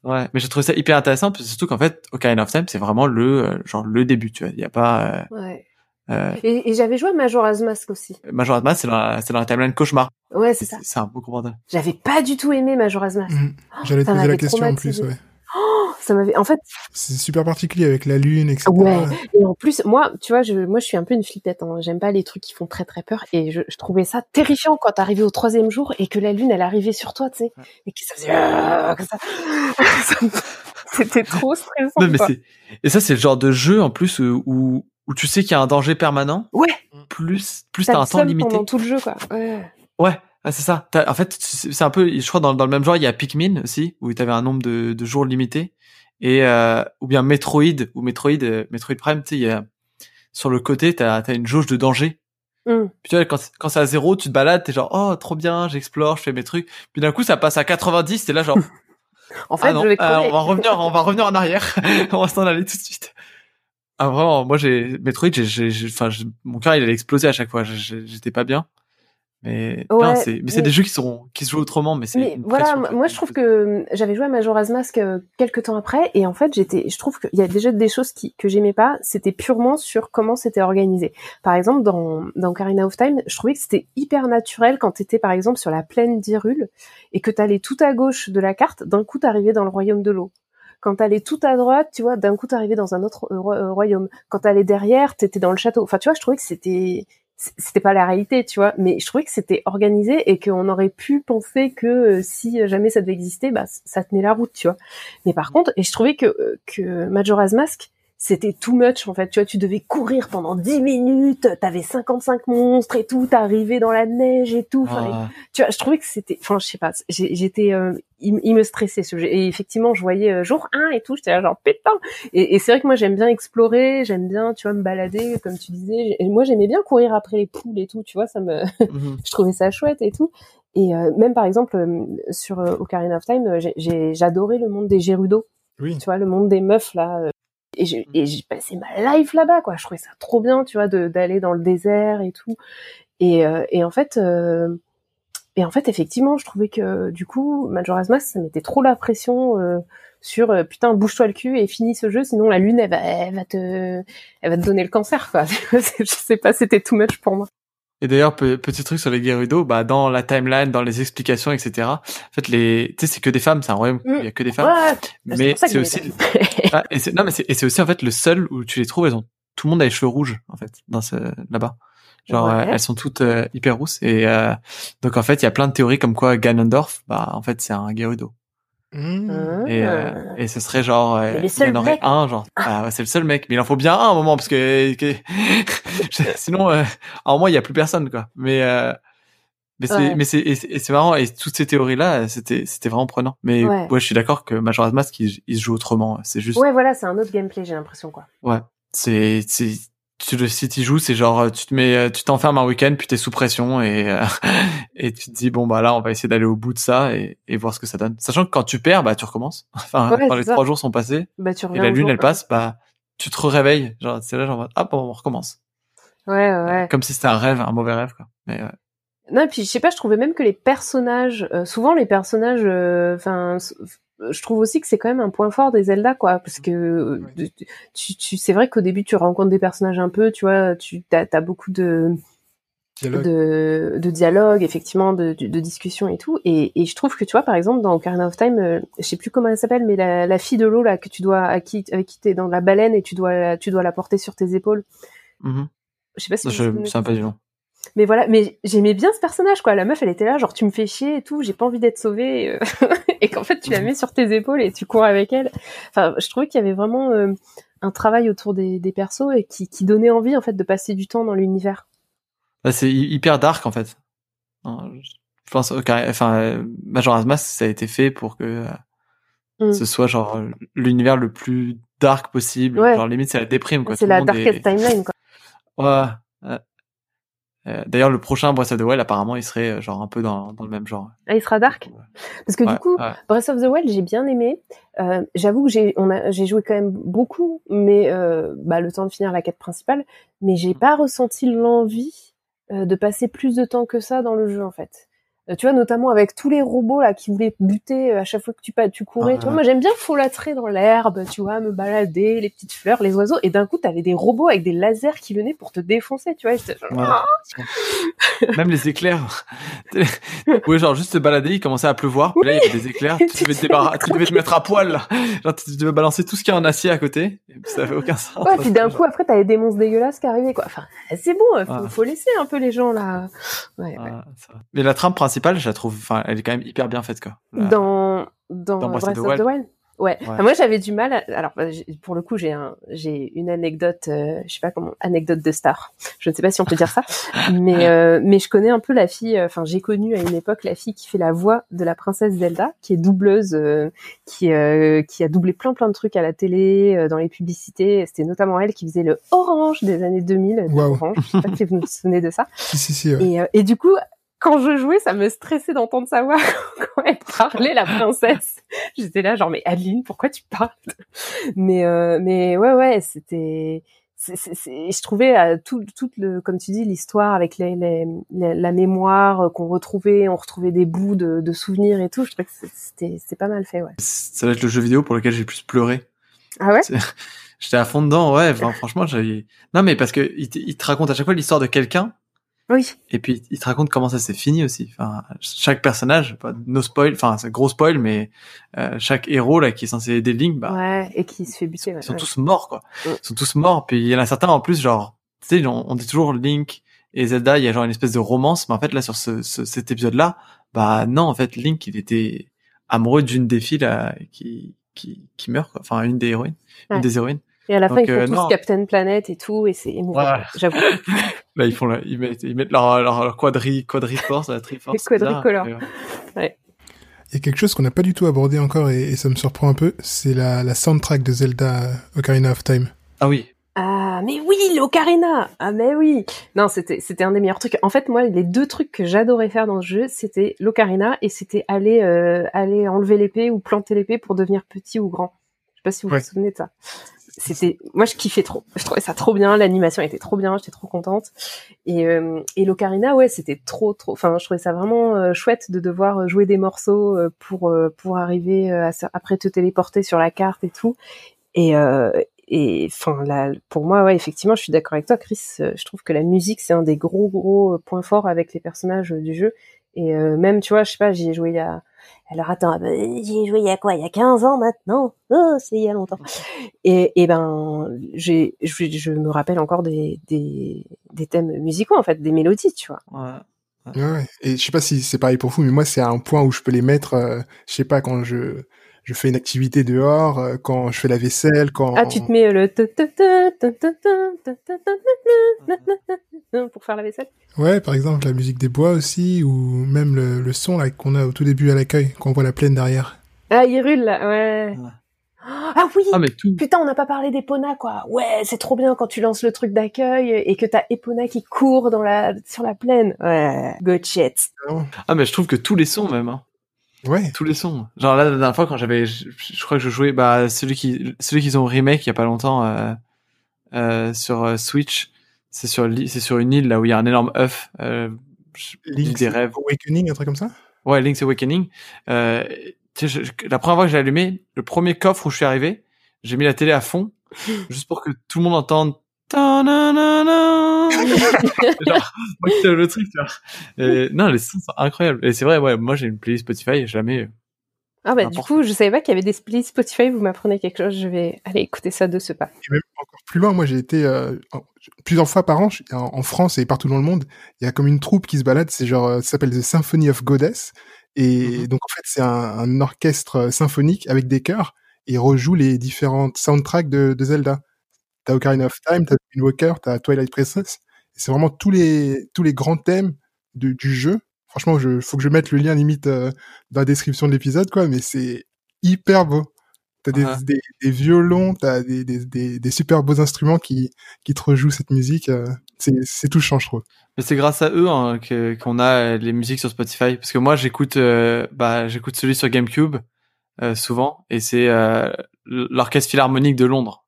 ouais mais j'ai trouvé ça hyper intéressant surtout qu'en fait Ocarina of Time c'est vraiment le genre le début tu vois il y a pas euh, ouais. Euh, et, et j'avais joué à Majora's Mask aussi. Majora's Mask, c'est dans, c'est dans la timeline cauchemar. Ouais, c'est ça. C'est un beau bordel. J'avais pas du tout aimé Majora's Mask. Mmh. J'allais te poser la question en plus, ouais. Oh, ça m'avait, en fait. C'est super particulier avec la lune, etc. Ouais. Et en plus, moi, tu vois, je, moi, je suis un peu une flippette. Hein. J'aime pas les trucs qui font très très peur. Et je, je trouvais ça terrifiant quand t'arrivais au troisième jour et que la lune, elle arrivait sur toi, tu sais, et que ça faisait euh, comme ça. C'était trop stressant. Non, mais c'est, et ça, c'est le genre de jeu en plus où, où, où tu sais qu'il y a un danger permanent. Ouais. Plus, plus t'as un temps limité. Pendant tout le jeu, quoi. Ouais. Ouais. Ah, c'est ça. en fait, c'est un peu, je crois, dans, dans, le même genre, il y a Pikmin aussi, où tu avais un nombre de, de jours limité. Et, euh, ou bien Metroid, ou Metroid, euh, Metroid Prime, tu sais, il y a, sur le côté, t'as as une jauge de danger. Mm. Puis tu vois, quand, quand c'est à zéro, tu te balades, t'es genre, oh, trop bien, j'explore, je fais mes trucs. Puis d'un coup, ça passe à 90, t'es là genre, en fait, ah non, je vais euh, on va revenir, on va revenir en arrière. on va s'en aller tout de suite. Ah vraiment, moi j'ai Metroid, j'ai, enfin, mon cœur il allait exploser à chaque fois. J'étais pas bien. Mais ouais, c'est mais des jeux qui sont qui se jouent autrement mais c'est voilà moi je trouve que j'avais joué à Majora's Mask euh, quelques temps après et en fait j'étais je trouve qu'il y a déjà des choses qui que j'aimais pas c'était purement sur comment c'était organisé par exemple dans dans Karina of Time je trouvais que c'était hyper naturel quand t'étais par exemple sur la plaine d'Hyrule et que t'allais tout à gauche de la carte d'un coup t'arrivais dans le royaume de l'eau quand t'allais tout à droite, tu vois, d'un coup t'arrivais dans un autre euh, royaume. Quand t'allais derrière, t'étais dans le château. Enfin, tu vois, je trouvais que c'était c'était pas la réalité, tu vois, mais je trouvais que c'était organisé et qu'on aurait pu penser que euh, si jamais ça devait exister, bah ça tenait la route, tu vois. Mais par contre, et je trouvais que que Majora's Mask, c'était too much en fait, tu vois, tu devais courir pendant 10 minutes, t'avais 55 monstres et tout, t'arrivais dans la neige et tout, enfin, tu vois, je trouvais que c'était, enfin, je sais pas, j'étais, euh, il, il, me stressait ce jeu. Et effectivement, je voyais euh, jour 1 et tout, j'étais là genre putain. Et, et c'est vrai que moi j'aime bien explorer, j'aime bien, tu vois, me balader, comme tu disais. Et moi j'aimais bien courir après les poules et tout, tu vois, ça me, Mhm. je trouvais ça chouette et tout. Et euh, même par exemple sur Ocarina of Time, j'ai j'adorais le monde des Gerudo, Oui. tu vois, le monde des meufs là. Et j'ai et j'ai passé ma life là-bas, quoi. Je trouvais ça trop bien, tu vois, d'aller dans le désert et tout. Et, euh, et en fait, euh, et en fait, effectivement, je trouvais que du coup, Majora's Mask, ça mettait trop la pression euh, sur euh, putain, bouge-toi le cul et finis ce jeu, sinon la lune, elle va, elle va te, elle va te donner le cancer, quoi. je sais pas, c'était too much pour moi. Et d'ailleurs, pe- petit truc sur les Gerudo, bah dans la timeline, dans les explications, etc. En fait, les, tu sais, c'est que des femmes, c'est un royaume où il y a que des femmes. Ouais, mais pour ça que c'est aussi, Ah, et c'est, non, mais c'est, et c'est aussi en fait le seul où tu les trouves, elles ont, tout le monde a les cheveux rouges en fait, dans ce, là-bas. Genre, Ouais. euh, elles sont toutes euh, hyper rousses. Et euh, donc, en fait, il y a plein de théories comme quoi Ganondorf, bah, en fait, c'est un Gerudo. Mmh. Et, euh, et ce serait genre, euh, Mais il y en aurait mec. un, genre, ah, ouais, c'est le seul mec. Mais il en faut bien un à un moment, parce que, que- sinon, euh, un moment, il y a plus personne, quoi. Mais, euh, mais c'est, Ouais. mais c'est, et c'est marrant. Et toutes ces théories-là, c'était, c'était vraiment prenant. Mais Ouais. ouais, je suis d'accord que Majora's Mask, il, il se joue autrement. C'est juste, Ouais, voilà, c'est un autre gameplay, j'ai l'impression, quoi. c'est, c'est, tu le, si tu joues, c'est genre, tu te mets, euh, tu t'enfermes un week-end, puis t'es sous pression et, euh, et tu te dis, bon, bah là, on va essayer d'aller au bout de ça et, et voir ce que ça donne. Sachant que quand tu perds, bah, tu recommences. Enfin, Ouais, quand les ça. trois jours sont passés Bah, tu et la lune, jour, elle passe, bah, tu te réveilles. Genre, c'est là, genre, ah, bon, on recommence. Ouais, ouais, ouais. Comme si c'était un rêve, un mauvais rêve, quoi. Mais, euh, Non, et puis je sais pas, je trouvais même que les personnages, euh, souvent les personnages, euh, enfin, s- je trouve aussi que c'est quand même un point fort des Zelda, quoi, parce que euh, Ouais. tu, tu, c'est vrai qu'au début tu rencontres des personnages un peu, tu vois, tu as, as beaucoup de Dialogue. de, de dialogue, effectivement, de, de, de discussion et tout, et, et je trouve que tu vois, par exemple, dans Ocarina of Time, euh, je sais plus comment elle s'appelle, mais la, la fille de l'eau là que tu dois, à qui, avec qui t'es dans la baleine et tu dois, la- tu dois la porter sur tes épaules. mhm. Je sais pas si je de souviens pas du nom. mais voilà, mais j'aimais bien ce personnage, quoi. La meuf, elle était là, genre, tu me fais chier et tout, j'ai pas envie d'être sauvée. euh, et qu'en fait, tu la mets sur tes épaules et tu cours avec elle. Enfin, je trouvais qu'il y avait vraiment euh, un travail autour des, des persos et qui, qui donnait envie, en fait, de passer du temps dans l'univers. Bah, c'est hy- hyper dark, en fait. Hein, Je pense, enfin, Majora's Mask, ça a été fait pour que euh, Mm. ce soit, genre, l'univers le plus dark possible. Ouais. Genre, limite, c'est la déprime, quoi. C'est la darkest est- timeline, quoi. Ouais. euh, D'ailleurs, le prochain Breath of the Wild, apparemment, il serait euh, genre un peu dans, dans le même genre. Ah, il sera dark. Parce que Ouais, du coup, ouais. Breath of the Wild, j'ai bien aimé. Euh, J'avoue que j'ai joué quand même beaucoup, mais euh, bah, le temps de finir la quête principale, mais j'ai pas ressenti l'envie euh, de passer plus de temps que ça dans le jeu en fait. Euh, tu vois, notamment avec tous les robots là qui voulaient buter euh, à chaque fois que tu courais. Ah, tu vois, ouais. moi j'aime bien folâtrer dans l'herbe, tu vois, me balader, les petites fleurs, les oiseaux, et d'un coup t'avais des robots avec des lasers qui venaient pour te défoncer, tu vois. genre, Ouais. Ah Même les éclairs. oui, genre juste te balader, il commençait à pleuvoir. puis là, il y avait des éclairs. Tu devais te, débarra- tu devais te mettre à poil. Là. Genre, tu devais balancer tout ce qui est en acier à côté. Et puis, ça avait aucun sens. Ouais, puis d'un coup, après, t'avais des monstres dégueulasses qui arrivaient, quoi. Enfin, c'est bon, faut, Ouais. faut laisser un peu les gens, là. Ouais, ouais. Ah. Mais la trame principale, je la trouve, enfin, elle est quand même hyper bien faite, quoi. La- Dans, dans, Dans Breath, of the Wild. Ouais. Ouais. Enfin, moi, j'avais du mal. à- Alors, bah, pour le coup, j'ai un, j'ai une anecdote, euh, je sais pas comment, anecdote de star. Je ne sais pas si on peut dire ça, mais euh, mais je connais un peu la fille. euh, Enfin, j'ai connu à une époque la fille qui fait la voix de la princesse Zelda, qui est doubleuse, euh, qui euh, qui a doublé plein plein de trucs à la télé, euh, dans les publicités. C'était notamment elle qui faisait le Orange des années 2000. de Waouh. Orange. Je sais pas si vous vous souvenez de ça. Si, si, si. ouais. Et, euh, et du coup, quand je jouais, ça me stressait d'entendre sa voix quand elle parlait, la princesse. J'étais là, genre, mais Adeline, pourquoi tu parles? Mais, euh, mais ouais, ouais, c'était. c'est- c'est- c'est- je trouvais euh, tout, tout le, comme tu dis, l'histoire avec les, les, les- la mémoire qu'on retrouvait, on retrouvait des bouts de, de souvenirs et tout. Je trouvais que c'était, c'était pas mal fait, ouais. Ça va être le jeu vidéo pour lequel j'ai plus pleuré. Ah ouais? J'étais à fond dedans, ouais. Enfin, franchement, j'ai. Non, mais parce que il te, il te raconte à chaque fois l'histoire de quelqu'un, Oui. et puis il te raconte comment ça s'est fini aussi. Enfin, chaque personnage, pas no spoil, enfin, c'est gros spoil, mais euh, chaque héros là qui est censé aider Link, bah, Ouais, et qui se fait buter. ouais, ils sont tous morts, quoi. Ouais. Ils sont tous morts. Puis il y en a certains en plus, genre, tu sais, on, on dit toujours Link et Zelda, il y a genre une espèce de romance, mais en fait là sur ce, ce- cet épisode-là, bah non, en fait Link il était amoureux d'une des filles là qui qui qui meurt, quoi. Enfin une des héroïnes, Ouais. une des héroïnes. Et à la fin, Donc, ils font euh, tous non. Captain Planet et tout, et c'est émouvant. Ouais. J'avoue. Là ils font ils mettent ils mettent leur leur, leur quadri quadriforce, la triforce. Les quadricolores. bizarre, mais ouais. Il y a quelque chose qu'on n'a pas du tout abordé encore et, et ça me surprend un peu, c'est la, la soundtrack de Zelda euh, Ocarina of Time. Ah oui. Ah, mais oui, l'Ocarina Ah, mais oui Non, c'était c'était un des meilleurs trucs. En fait, moi, les deux trucs que j'adorais faire dans ce jeu, c'était l'Ocarina et c'était aller euh, aller enlever l'épée ou planter l'épée pour devenir petit ou grand. Je sais pas si vous Ouais. vous souvenez de ça. C'était, moi, je kiffais trop. Je trouvais ça trop bien. L'animation était trop bien. J'étais trop contente. Et euh, et l'Ocarina, ouais, c'était trop trop. Enfin, je trouvais ça vraiment euh, chouette de devoir jouer des morceaux euh, pour euh, pour arriver euh, à, après te téléporter sur la carte et tout. Et euh, et enfin là pour moi ouais effectivement je suis d'accord avec toi Chris Euh, je trouve que la musique c'est un des gros gros euh, points forts avec les personnages euh, du jeu et euh, même tu vois je sais pas j'y ai joué il y a alors attends euh, j'y ai joué il y a quoi? Il y a 15 ans maintenant? Oh c'est il y a longtemps et, et ben j'ai je, je me rappelle encore des, des des thèmes musicaux en fait, des mélodies, tu vois. Ouais. Ouais, ouais. Et je sais pas si c'est pareil pour vous, mais moi, c'est un point où je peux les mettre, euh, je sais pas, quand je, je fais une activité dehors, euh, quand je fais la vaisselle, quand... Ah, tu te mets le pour faire la vaisselle Ouais, par exemple, la musique des bois aussi, ou même le, le son là qu'on a au tout début à l'accueil, quand on voit la plaine derrière. Ah, Hyrule, là, ouais. Ouais. Ah oui Ah, mais tout. Putain, on n'a pas parlé d'Epona, quoi. Ouais, c'est trop bien quand tu lances le truc d'accueil et que t'as Epona qui court dans la, sur la plaine. Ouais, good shit. Ah, mais je trouve que tous les sons, même, hein. Ouais, Tous les sons. Genre là, la dernière fois, quand j'avais, je, je crois que je jouais, bah, celui qui, celui qu'ils ont remake il y a pas longtemps, euh, euh, sur euh, Switch. C'est sur, c'est sur une île, là, où il y a un énorme œuf, euh, Link's des rêves. Awakening, un truc comme ça? Ouais, Link's Awakening. Euh, je- je- la première fois que j'ai allumé, le premier coffre où je suis arrivé, j'ai mis la télé à fond, juste pour que tout le monde entende. Genre, moi qui le truc, tu vois. Et, non, les sons sont incroyables. Et c'est vrai, ouais, moi j'ai une playlist Spotify, jamais. Ah bah, du coup, je savais pas qu'il y avait des playlists Spotify, vous m'apprenez quelque chose, je vais aller écouter ça de ce pas. Et même encore plus loin, moi j'ai été euh, plusieurs fois par an je- en, en France et partout dans le monde. Il y a comme une troupe qui se balade, c'est genre, euh, ça s'appelle The Symphony of Goddess. Et Mhm. donc en fait c'est un, un orchestre euh, symphonique avec des chœurs et il rejoue les différentes soundtracks de, de Zelda. T'as Ocarina of Time, t'as Wind Walker, t'as Twilight Princess. C'est vraiment tous les tous les grands thèmes de- du jeu. Franchement, je faut que je mette le lien limite euh, dans la description de l'épisode quoi, mais c'est hyper beau. T'as des, Ouais. des, des violons, t'as des, des, super beaux instruments qui, qui te rejouent cette musique. euh, c'est, touchant, je trouve. Mais c'est grâce à eux hein, qu'on a les musiques sur Spotify. Parce que moi, j'écoute, euh, bah, j'écoute celui sur GameCube euh, souvent, et c'est l'orchestre philharmonique de Londres.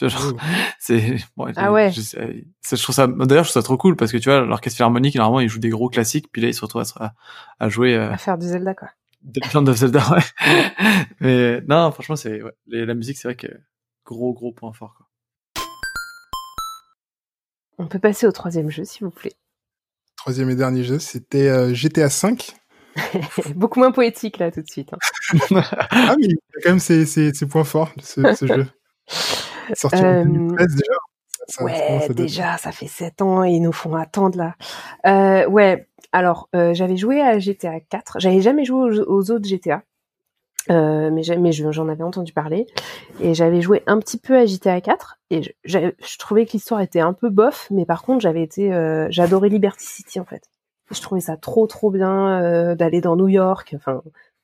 C'est bon, Ah ouais. je, trouve ça d'ailleurs je trouve ça trop cool parce que tu vois l'orchestre philharmonique normalement il joue des gros classiques puis là il se retrouve à, à jouer euh, À faire du Zelda, quoi. The Legend of Zelda ouais. mais non franchement c'est ouais, la musique c'est vrai que gros gros point fort quoi. On peut passer au troisième jeu, s'il vous plaît. Troisième et dernier jeu, c'était euh, GTA V. Beaucoup moins poétique, là, tout de suite. hein. ah, mais il y a quand même ses, ses, ses points forts, ce, ce jeu. Sorti Euh, en 2013 déjà. Ça- Ouais, déjà, ça fait sept ans et ils nous font attendre là. Euh, ouais, alors euh, j'avais joué à GTA 4. J'avais jamais joué aux, aux autres GTA, euh, mais j'en avais entendu parler et j'avais joué un petit peu à GTA 4 et je, trouvais que l'histoire était un peu bof, mais par contre j'avais été, euh, j'adorais Liberty City en fait. Je trouvais ça trop trop bien euh, d'aller dans New York, enfin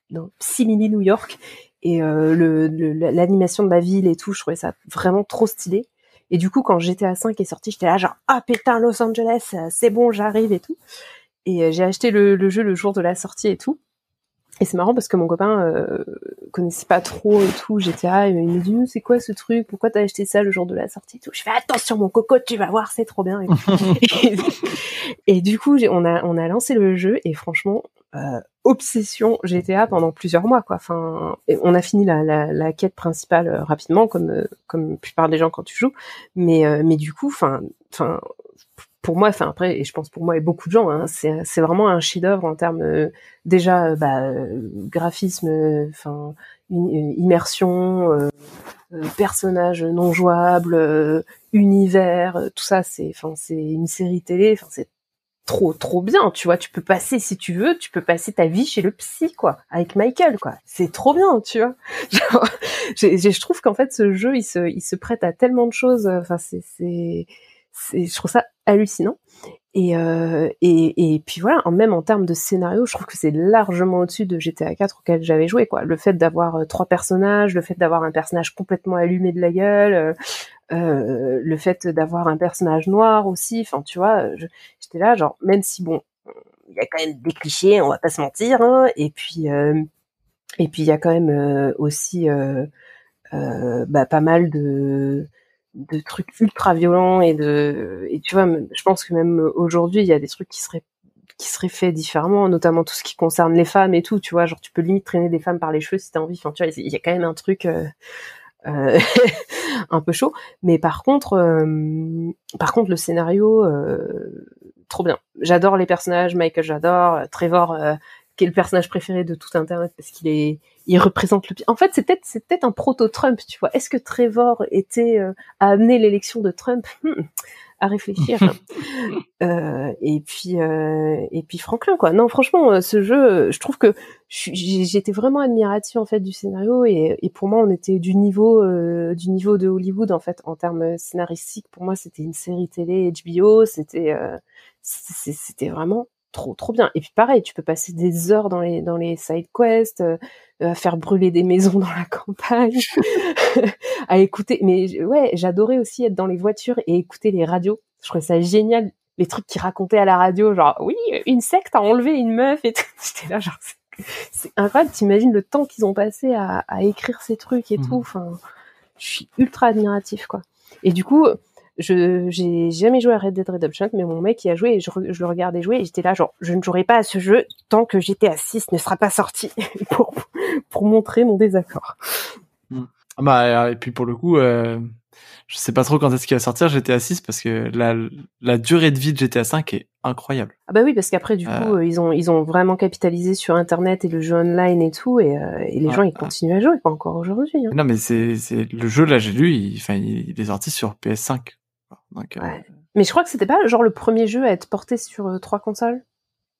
dans simili New York et euh, le- le- l'animation de la ville et tout, je trouvais ça vraiment trop stylé. Et du coup, quand GTA 5 est sorti, j'étais là genre ah putain Los Angeles, c'est bon, j'arrive et tout. Et euh, j'ai acheté le, le jeu le jour de la sortie et tout. Et c'est marrant parce que mon copain euh, connaissait pas trop et tout GTA. Et il me dit c'est quoi ce truc? Pourquoi t'as acheté ça le jour de la sortie et tout Je fais attention mon coco, tu vas voir, c'est trop bien. Et, et du coup, on a on a lancé le jeu et franchement euh, obsession GTA pendant plusieurs mois quoi. Enfin, on a fini la, la, la quête principale euh, rapidement comme euh, comme la plupart des gens quand tu joues, mais euh, mais du coup, enfin enfin pour moi, enfin après et je pense pour moi et beaucoup de gens, hein, c'est c'est vraiment un chef-d'œuvre en termes déjà bah, graphisme, enfin immersion, personnages non jouables, univers, tout ça c'est enfin c'est une série télé, enfin c'est trop trop bien, tu vois, tu peux passer si tu veux, tu peux passer ta vie chez le psy quoi, avec Michael quoi. C'est trop bien, tu vois. Je trouve qu'en fait ce jeu il se il se prête à tellement de choses, enfin c'est c'est je trouve ça hallucinant. Et, euh, et, et puis voilà, même en termes de scénario, je trouve que c'est largement au-dessus de GTA 4 auquel j'avais joué. Quoi. Le fait d'avoir euh, trois personnages, le fait d'avoir un personnage complètement allumé de la gueule, euh, le fait d'avoir un personnage noir aussi, enfin tu vois, j'étais là, genre, même si bon, il y a quand même des clichés, on va pas se mentir, hein, et puis il y a quand même aussi bah, pas mal de de trucs ultra violents et de et tu vois je pense que même aujourd'hui il y a des trucs qui seraient qui seraient faits différemment notamment tout ce qui concerne les femmes et tout tu vois genre tu peux limite traîner des femmes par les cheveux si t'as envie. Enfin tu vois il y a quand même un truc euh, euh, un peu chaud. Mais par contre euh, par contre le scénario euh, trop bien. J'adore les personnages Michael j'adore. Trevor euh, qui est le personnage préféré de tout internet parce qu'il est il représente le en fait c'est peut-être c'est peut-être un proto Trump tu vois est-ce que Trevor était euh, a amené l'élection de Trump? Hmm. à réfléchir. euh, et puis euh, et puis Franklin quoi. Non franchement euh, ce jeu, je trouve que j'étais vraiment admiratif en fait du scénario et, et pour moi on était du niveau euh, du niveau de Hollywood en fait en termes scénaristiques. Pour moi c'était une série télé HBO, c'était c'était vraiment trop trop bien. Et puis pareil, tu peux passer des heures dans les dans les side quests, euh, à faire brûler des maisons dans la campagne, à écouter. Mais ouais, j'adorais aussi être dans les voitures et écouter les radios. Je trouvais ça génial, les trucs qui racontaient à la radio, genre oui, une secte a enlevé une meuf et tout. J'étais là genre c'est incroyable. T'imagines le temps qu'ils ont passé à, à, écrire ces trucs et mmh. tout. Enfin, je suis ultra admiratif quoi. Et du coup, je j'ai jamais joué à Red Dead Redemption, mais mon mec y a joué et je, je le regardais jouer et j'étais là genre je ne jouerai pas à ce jeu tant que GTA 6 ne sera pas sorti pour pour montrer mon désaccord. Hmm. Ah bah et puis pour le coup euh, je sais pas trop quand est-ce qu'il va sortir GTA 6 parce que la la durée de vie de GTA 5 est incroyable. Ah bah oui parce qu'après du coup euh. ils ont ils ont vraiment capitalisé sur internet et le jeu online et tout et, euh, et les gens ils continuent à jouer pas encore aujourd'hui. Hein. Non mais c'est c'est le jeu là j'ai lu il enfin il, il est sorti sur PS5 euh, Mais je crois que c'était pas genre le premier jeu à être porté sur euh, trois consoles?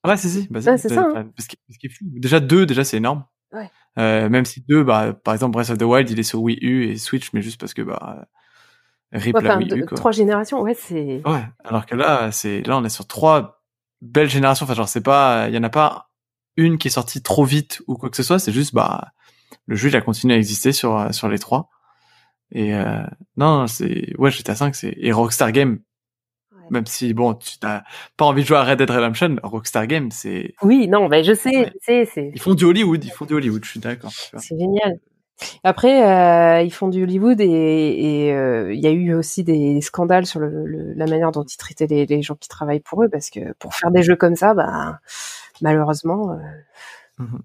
Ah ouais, c'est si. Bah, c'est ça. Hein. Ce, qui, est fou. Déjà deux, déjà c'est énorme. Ouais. Euh, même si deux, bah par exemple Breath of the Wild, il est sur Wii U et Switch, mais juste parce que bah rip la Wii U. Quoi. Trois générations, ouais, c'est. Ouais. Alors que là, c'est là on est sur trois belles générations. Enfin genre c'est pas, il y en a pas une qui est sortie trop vite ou quoi que ce soit. C'est juste bah le jeu il a continué à exister sur sur les trois. Et euh, non, c'est ouais, GTA 5, c'est et Rockstar Game. Même si bon, tu n'as pas envie de jouer à Red Dead Redemption, Rockstar Game, c'est. Oui, non, mais je sais, je sais, c'est. Ils font du Hollywood, ils font du Hollywood, je suis d'accord. C'est génial. Après, euh, ils font du Hollywood et euh, il y a eu aussi des, scandales sur le, le, la manière dont ils traitaient les, les, gens qui travaillent pour eux, parce que pour faire des jeux comme ça, bah, malheureusement, euh, mmh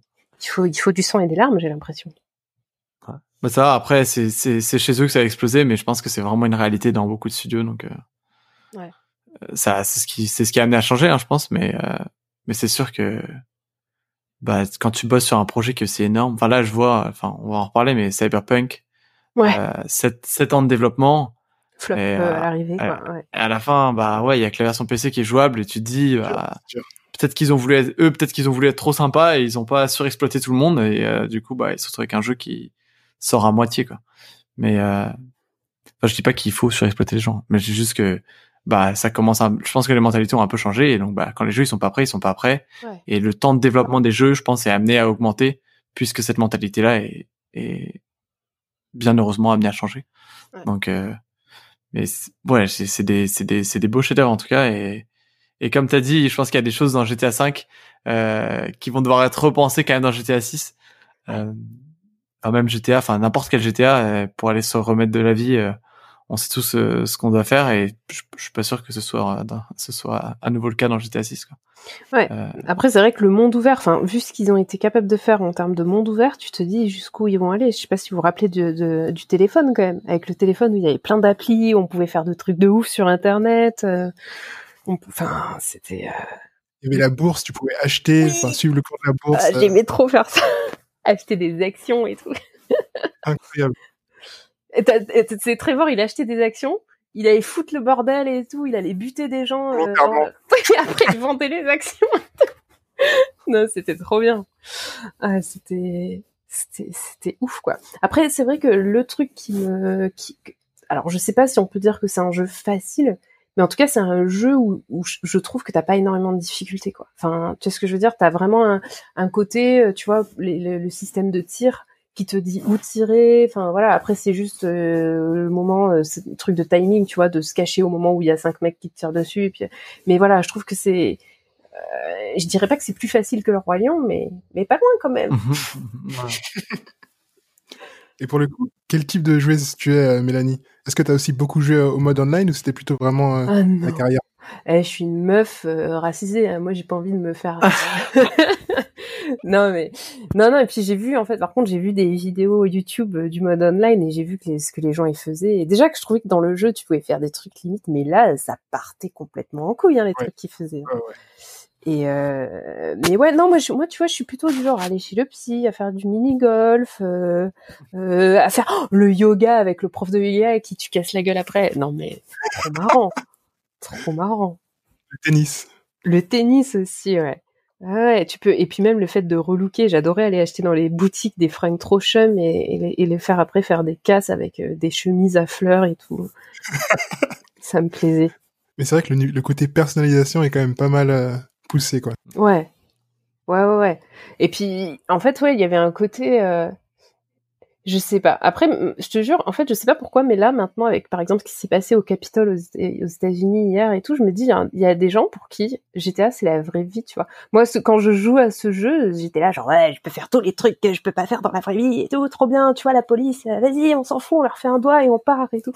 il faut il faut du sang et des larmes, j'ai l'impression. Bah ça, après, c'est, c'est, c'est chez eux que ça a explosé, mais je pense que c'est vraiment une réalité dans beaucoup de studios, donc. Euh, ouais. Euh, ça, c'est ce qui, c'est ce qui a amené à changer, hein, je pense, mais euh, mais c'est sûr que bah quand tu bosses sur un projet que c'est énorme. Enfin là, je vois, enfin on va en reparler, mais Cyberpunk, ouais. Euh, 7, 7 ans de développement. Flop et, à l'arrivée, quoi. Ouais. Et à la fin, bah ouais, il y a que la version PC qui est jouable, et tu te dis, bah, peut-être qu'ils ont voulu être, eux, peut-être qu'ils ont voulu être trop sympas et ils ont pas surexploité tout le monde, et du coup, bah ils se retrouvent avec un jeu qui sort à moitié quoi. Mais euh, enfin, je dis pas qu'il faut surexploiter les gens, mais je dis juste que bah ça commence à je pense que les mentalités ont un peu changé et donc bah quand les jeux ils sont pas prêts, ils sont pas prêts et le temps de développement des jeux, je pense est amené à augmenter puisque cette mentalité là est, est bien heureusement amenée à changer. Donc euh, mais ouais, c'est des c'est des c'est des beaux chefs-d'œuvre en tout cas et et comme tu as dit, je pense qu'il y a des choses dans GTA 5 euh, qui vont devoir être repensées quand même dans GTA 6. Euh, enfin même GTA, enfin n'importe quel GTA, euh, pour aller se remettre de la vie, euh, on sait tous euh, ce qu'on doit faire et je, suis pas sûr que ce soit ce soit à nouveau le cas dans GTA 6 quoi. Ouais. Après c'est vrai que le monde ouvert, enfin vu ce qu'ils ont été capables de faire en termes de monde ouvert, tu te dis jusqu'où ils vont aller. Je sais pas si vous vous rappelez du, du téléphone quand même, avec le téléphone où il y avait plein d'applis, on pouvait faire de trucs de ouf sur internet. Enfin c'était. Il y avait la bourse, tu pouvais acheter, suivre le cours de la bourse. Ah, J'aimais trop faire ça acheter des actions et tout. Incroyable. C'est Trevor, il a acheté des actions, il allait foutre le bordel et tout, il allait buter des gens. Euh, et après, il vendait les actions. non, c'était trop bien. Ah, c'était, c'était, ouf, quoi. Après, c'est vrai que le truc qui me, qui, alors je sais pas si on peut dire que c'est un jeu facile, mais en tout cas, c'est un jeu où, je trouve que t'as pas énormément de difficultés, quoi. Enfin, tu sais ce que je veux dire? T'as vraiment un, un, côté, euh, tu vois, le, système de tir qui te dit où tirer. Enfin, voilà. Après, c'est juste euh, le moment, euh, le truc de timing, tu vois, de se cacher au moment où il y a cinq mecs qui te tirent dessus. puis, mais voilà, je trouve que c'est, je dirais pas que c'est plus facile que le Roi Lion, mais mais pas loin quand même. Et pour le coup, quel type de joueuse tu es, Mélanie? Est-ce que tu as aussi beaucoup joué au mode online ou c'était plutôt vraiment euh, ah, la carrière? Eh, Je suis une meuf euh, racisée. Hein. Moi, j'ai pas envie de me faire. non mais non non. Et puis j'ai vu en fait. Par contre, j'ai vu des vidéos YouTube euh, du mode online et j'ai vu que ce que les gens y faisaient. Et déjà que je trouvais que dans le jeu, tu pouvais faire des trucs limites, mais là, ça partait complètement en couille hein, les trucs qu'ils faisaient. Hein. Ouais, et euh, mais ouais, non, moi, je, moi, tu vois, je suis plutôt du genre à aller chez le psy, à faire du mini golf, euh, euh, à faire oh, le yoga avec le prof de yoga qui tu casses la gueule après. Non mais c'est trop marrant. Trop marrant. Le tennis. Le tennis aussi, ouais. Ouais, tu peux. Et puis même le fait de relooker, j'adorais aller acheter dans les boutiques des fringues trop chum et, et, les, faire après faire des casses avec des chemises à fleurs et tout. ça me plaisait. Mais c'est vrai que le, le, côté personnalisation est quand même pas mal Ouais, ouais, ouais. Et puis, en fait, ouais, il y avait un côté. Euh, je sais pas. Après, je te jure, en fait, je sais pas pourquoi, mais là, maintenant, avec par exemple ce qui s'est passé au Capitole aux, États-Unis hier et tout, je me dis, il y, a des gens pour qui GTA c'est la vraie vie, tu vois. Moi, quand je joue à ce jeu, j'étais là, genre, ouais, je peux faire tous les trucs que je peux pas faire dans la vraie vie et tout, trop bien, tu vois, la police, euh, vas-y, on s'en fout, on leur fait un doigt et on part et tout.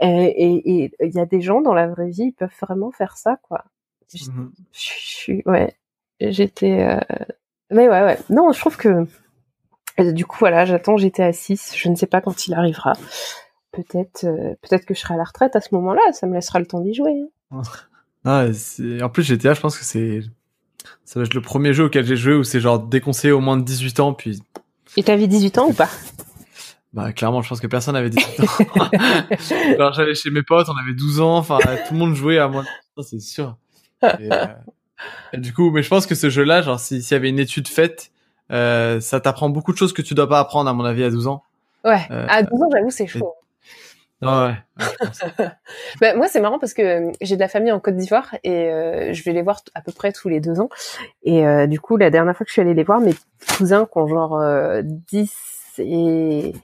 Et il y a des gens dans la vraie vie, ils peuvent vraiment faire ça, quoi. Je, mmh suis, ouais, j'étais, euh... mais ouais, ouais. Non, je trouve que du coup, voilà, j'attends GTA 6. Je ne sais pas quand il arrivera. Peut-être, euh, peut-être que je serai à la retraite à ce moment-là. Ça me laissera le temps d'y jouer. Hein. Ah, en plus, GTA, je pense que c'est, ça va être le premier jeu auquel j'ai joué où c'est genre déconseillé au moins de 18 ans, puis. Et t'avais 18 ans ou pas? Bah, clairement, je pense que personne n'avait 18 ans. Alors, j'allais chez mes potes, on avait 12 ans, enfin, tout le monde jouait à moi. C'est sûr. Et, euh, et du coup, mais je pense que ce jeu-là, genre, s'il y avait une étude faite, euh, ça t'apprend beaucoup de choses que tu dois pas apprendre à mon avis à 12 ans. Ouais, euh, à 12 ans j'avoue c'est chaud. ouais. bah, moi c'est marrant parce que j'ai de la famille en Côte d'Ivoire et euh, je vais les voir à peu près tous les deux ans. Et du coup la dernière fois que je suis allée les voir, mes cousins qui ont genre 10 et,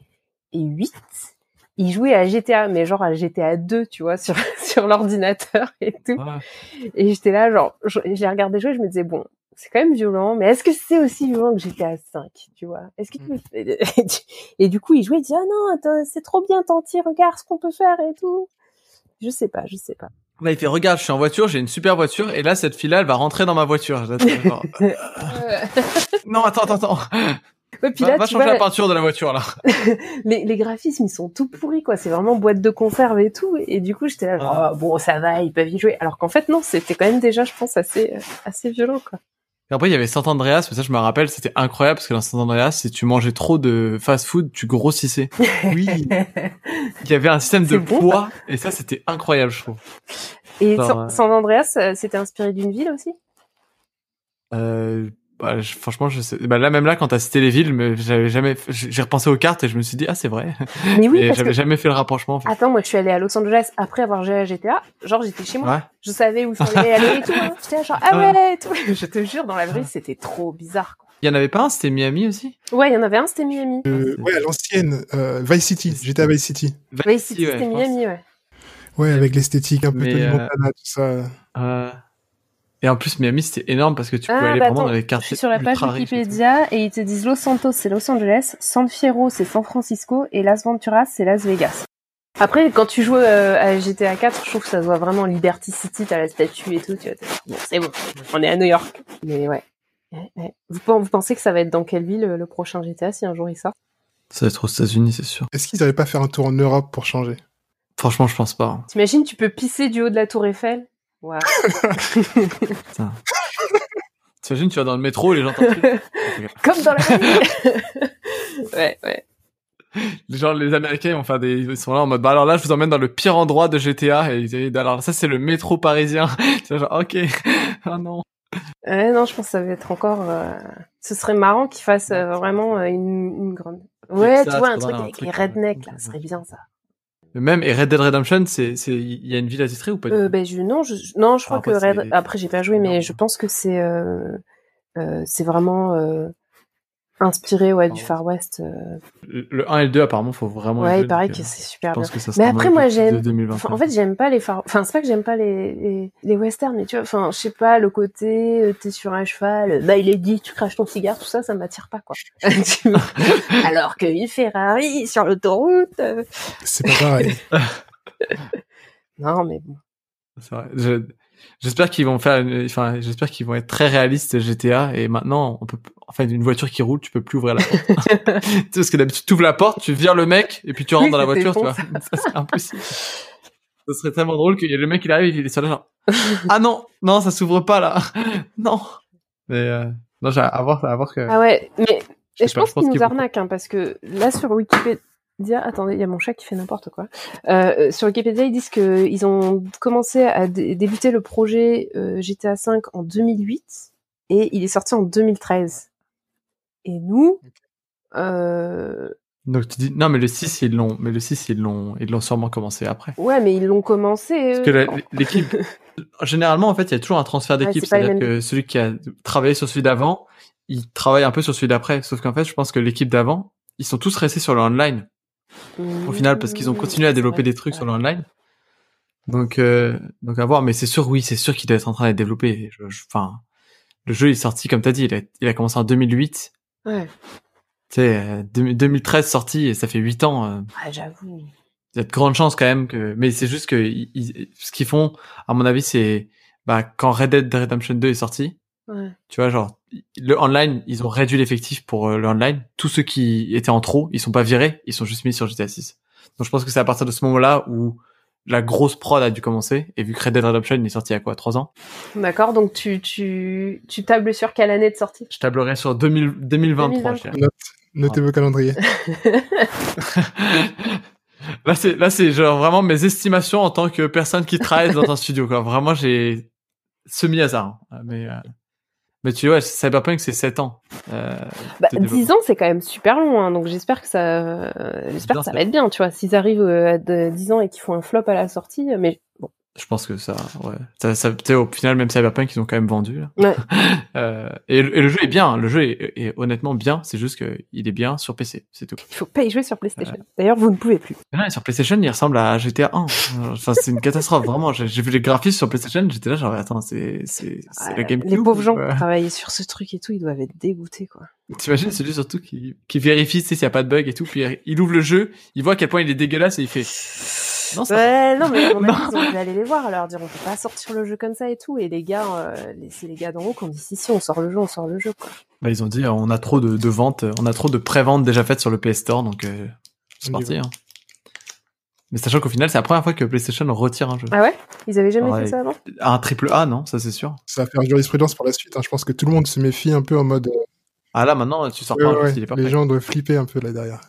et 8, ils jouaient à GTA, mais genre à GTA 2, tu vois, sur, sur l'ordinateur et tout. Et j'étais là, genre, j'ai regardé jouer, je me disais, bon, c'est quand même violent, mais est-ce que c'est aussi violent que j'étais à 5, tu vois? Est-ce que mm. et du coup il jouait, il disait ah non, c'est trop bien Tanti, regarde ce qu'on peut faire et tout. Je sais pas, je sais pas. Là il fait regarde, je suis en voiture, j'ai une super voiture et là cette fille-là elle va rentrer dans ma voiture. non attends attends attends. Ouais, puis là, va, changer la peinture de la voiture là. les, les, graphismes ils sont tout pourris quoi. C'est vraiment boîte de conserve et tout. Et du coup j'étais là genre, ah. oh, bon ça va, ils peuvent y jouer. Alors qu'en fait non, c'était quand même déjà je pense assez assez violent quoi après, il y avait San Andreas, mais ça, je me rappelle, c'était incroyable parce que dans San Andreas, si tu mangeais trop de fast-food, tu grossissais. Oui. il y avait un système de poids, et ça, c'était incroyable, je trouve. Et San, Andreas, euh, c'était inspiré d'une ville aussi? Euh, bah, franchement, je sais. Bah, là, même là, quand t'as cité les villes, mais j'avais jamais. J'ai repensé aux cartes et je me suis dit, ah, c'est vrai. Mais oui, et j'avais jamais fait le rapprochement. En fait. Attends, moi, je suis allée à Los Angeles après avoir joué à GTA. Genre, j'étais chez moi. Je savais où il fallait aller et tout. Hein. J'étais genre, ah ouais, et tout. Je te jure, dans la vraie, c'était trop bizarre. Quoi. Il y en avait pas un, c'était Miami aussi? Ouais, il y en avait un, c'était Miami. Euh, ouais, à l'ancienne, euh, Vice City. J'étais à Vice City. Vice City, c'était Miami, ouais. Ouais, avec l'esthétique un peu de euh... Montana, tout ça. Euh... Et en plus, Miami, c'était énorme parce que tu pouvais ah, aller bah dans les quartiers. Je suis sur la page Wikipédia et ils te disent Los Santos, c'est Los Angeles, San Fierro, c'est San Francisco et Las Venturas, c'est Las Vegas. Après, quand tu joues euh, à GTA 4, je trouve que ça se voit vraiment Liberty City, t'as la statue et tout. Tu vois, bon, c'est bon, on est à New York. Mais ouais. Vous, vous, pensez que ça va être dans quelle ville le prochain GTA si un jour il sort? Ça va être aux États-Unis, c'est sûr. Est-ce qu'ils n'allaient pas faire un tour en Europe pour changer? Franchement, je pense pas. T'imagines, tu peux pisser du haut de la Tour Eiffel? Wow. T'imagines, tu vas dans le métro et les gens Comme dans la ouais, ouais. Les gens, les Américains, ils vont faire des, ils sont là en mode, bah alors là, je vous emmène dans le pire endroit de GTA et alors ça, c'est le métro parisien. C'est genre, ok. ah non. Ouais, non, je pense que ça va être encore, euh... ce serait marrant qu'ils fassent euh, vraiment euh, une, une grande. Ouais, tu vois, un truc avec les rednecks, là, ce serait bien ça. Même et Red Dead Redemption, c'est c'est il y a une ville attitrée ou pas euh, Ben je non, je non, je crois que Red... après j'ai pas joué, mais je pense que c'est euh, euh, c'est vraiment euh, inspiré ouais du Far West. Euh. Le 1 et le 2 apparemment faut vraiment. Ouais, il paraît que c'est super bien. mais après moi j'aime. en fait j'aime pas les Far. Enfin c'est pas que j'aime pas les, les, les westerns, mais tu vois, enfin je sais pas le côté euh, t'es sur un cheval, bah il est dit tu craches ton cigare, tout ça ça m'attire pas quoi. Alors que une Ferrari sur l'autoroute. Euh. C'est pas pareil. non mais bon. C'est vrai. Je... J'espère qu'ils vont faire, enfin, j'espère qu'ils vont être très réalistes GTA et maintenant on peut, enfin, une voiture qui roule, tu peux plus ouvrir la porte. parce que d'habitude tu ouvres la porte, tu vires le mec et puis tu rentres dans la voiture, tu vois. Ça, c'est impossible. Ça serait tellement drôle qu'il y ait le mec il arrive, il est sur là genre, ah non, non, ça s'ouvre pas là, non. Mais euh, non, j'ai à voir, à voir que. Ah ouais, mais je, pense, qu'ils nous arnaquent hein, parce que là sur Wikipédia Wikipédia, attendez, il y a mon chat qui fait n'importe quoi. Euh, sur Wikipédia, ils disent que ils ont commencé à dé- débuter le projet euh, GTA V en 2008 et il est sorti en 2013. Et nous, euh, Donc tu dis non mais le 6 ils l'ont mais le 6 ils l'ont ils l'ont sûrement commencé après. ouais, mais ils l'ont commencé. Parce que l'équipe généralement en fait, il y a toujours un transfert d'équipe, c'est-à-dire que celui qui a travaillé sur celui d'avant, il travaille un peu sur celui d'après, sauf qu'en fait, je pense que l'équipe d'avant, ils sont tous restés sur le online au final parce qu'ils ont continué à développer des trucs sur le online. Donc euh, donc à voir mais c'est sûr oui, c'est sûr qu'il doit être en train d'être développé. Je- je- Enfin le jeu est sorti comme t'as dit, il a, il a commencé en 2008. Ouais, Tu sais, euh, 2000 2013 sorti et ça fait 8 ans. euh, Ah, j'avoue. il y a de grandes chances quand même que mais c'est juste que ils- ce qu'ils font à mon avis c'est bah quand Red Dead Redemption 2 est sorti Ouais. tu vois genre le online ils ont réduit l'effectif pour euh, le online. Tous ceux qui étaient en trop ils sont pas virés ils sont juste mis sur GTA 6 donc je pense que c'est à partir de ce moment-là où la grosse prod a dû commencer. Et vu que Red Dead Redemption il est sorti il y a quoi trois ans? D'accord, donc tu, tu, tu tables sur quelle année de sortie? Je tablerai sur 2000 2023 je dirais. Note, notez vos calendriers. là c'est là c'est genre vraiment mes estimations en tant que personne qui travaille dans un studio quoi. Vraiment j'ai semi hasard mais euh, mais tu vois Cyberpunk c'est 7 ans euh, Bah, de développement. 10 ans, c'est quand même super long, hein, donc j'espère que ça, j'espère que ça va être bien, tu vois. S'ils arrivent euh, à de 10 ans et qu'ils font un flop à la sortie, mais bon. Je pense que ça ouais ça, ça au final même Cyberpunk ils ont quand même vendu là. Ouais. Euh, et, le- et le jeu est bien le jeu est, est honnêtement bien c'est juste que il est bien sur PC c'est tout Il faut pas y jouer sur PlayStation. D'ailleurs, vous ne pouvez plus. Ouais, sur PlayStation, il ressemble à GTA 1. Enfin, c'est une catastrophe, vraiment. J'ai vu les graphismes sur PlayStation, j'étais là, genre, attends, c'est, c'est, c'est la GameCube. les pauvres gens ou, qui travaillaient sur ce truc et tout, ils doivent être dégoûtés, quoi. T'imagines celui surtout qui, qui vérifie, tu sais, s'il y a pas de bug et tout, puis il ouvre le jeu, il voit à quel point il est dégueulasse et il fait, non, ça. Ouais, non, mais avis, ils ont dû aller les voir, leur dire on peut pas sortir le jeu comme ça et tout. Et les gars, euh, les- c'est les gars d'en haut qui ont dit si, si, on sort le jeu, on sort le jeu, quoi. Bah, ils ont dit, on a trop de, de ventes, on a trop de pré-ventes déjà faites sur le PS Store, donc, euh, c'est On parti, hein. Mais sachant qu'au final, c'est la première fois que PlayStation retire un jeu. Ah ouais? Ils avaient jamais Ouais. fait ça avant? Un triple A, non, ça c'est sûr. Ça va faire jurisprudence pour la suite. hein. Je pense que tout le monde se méfie un peu en mode. euh, Ah là, maintenant, tu sors ouais, pas un jeu ouais. s'il est pas les prêt. gens doivent flipper un peu là derrière.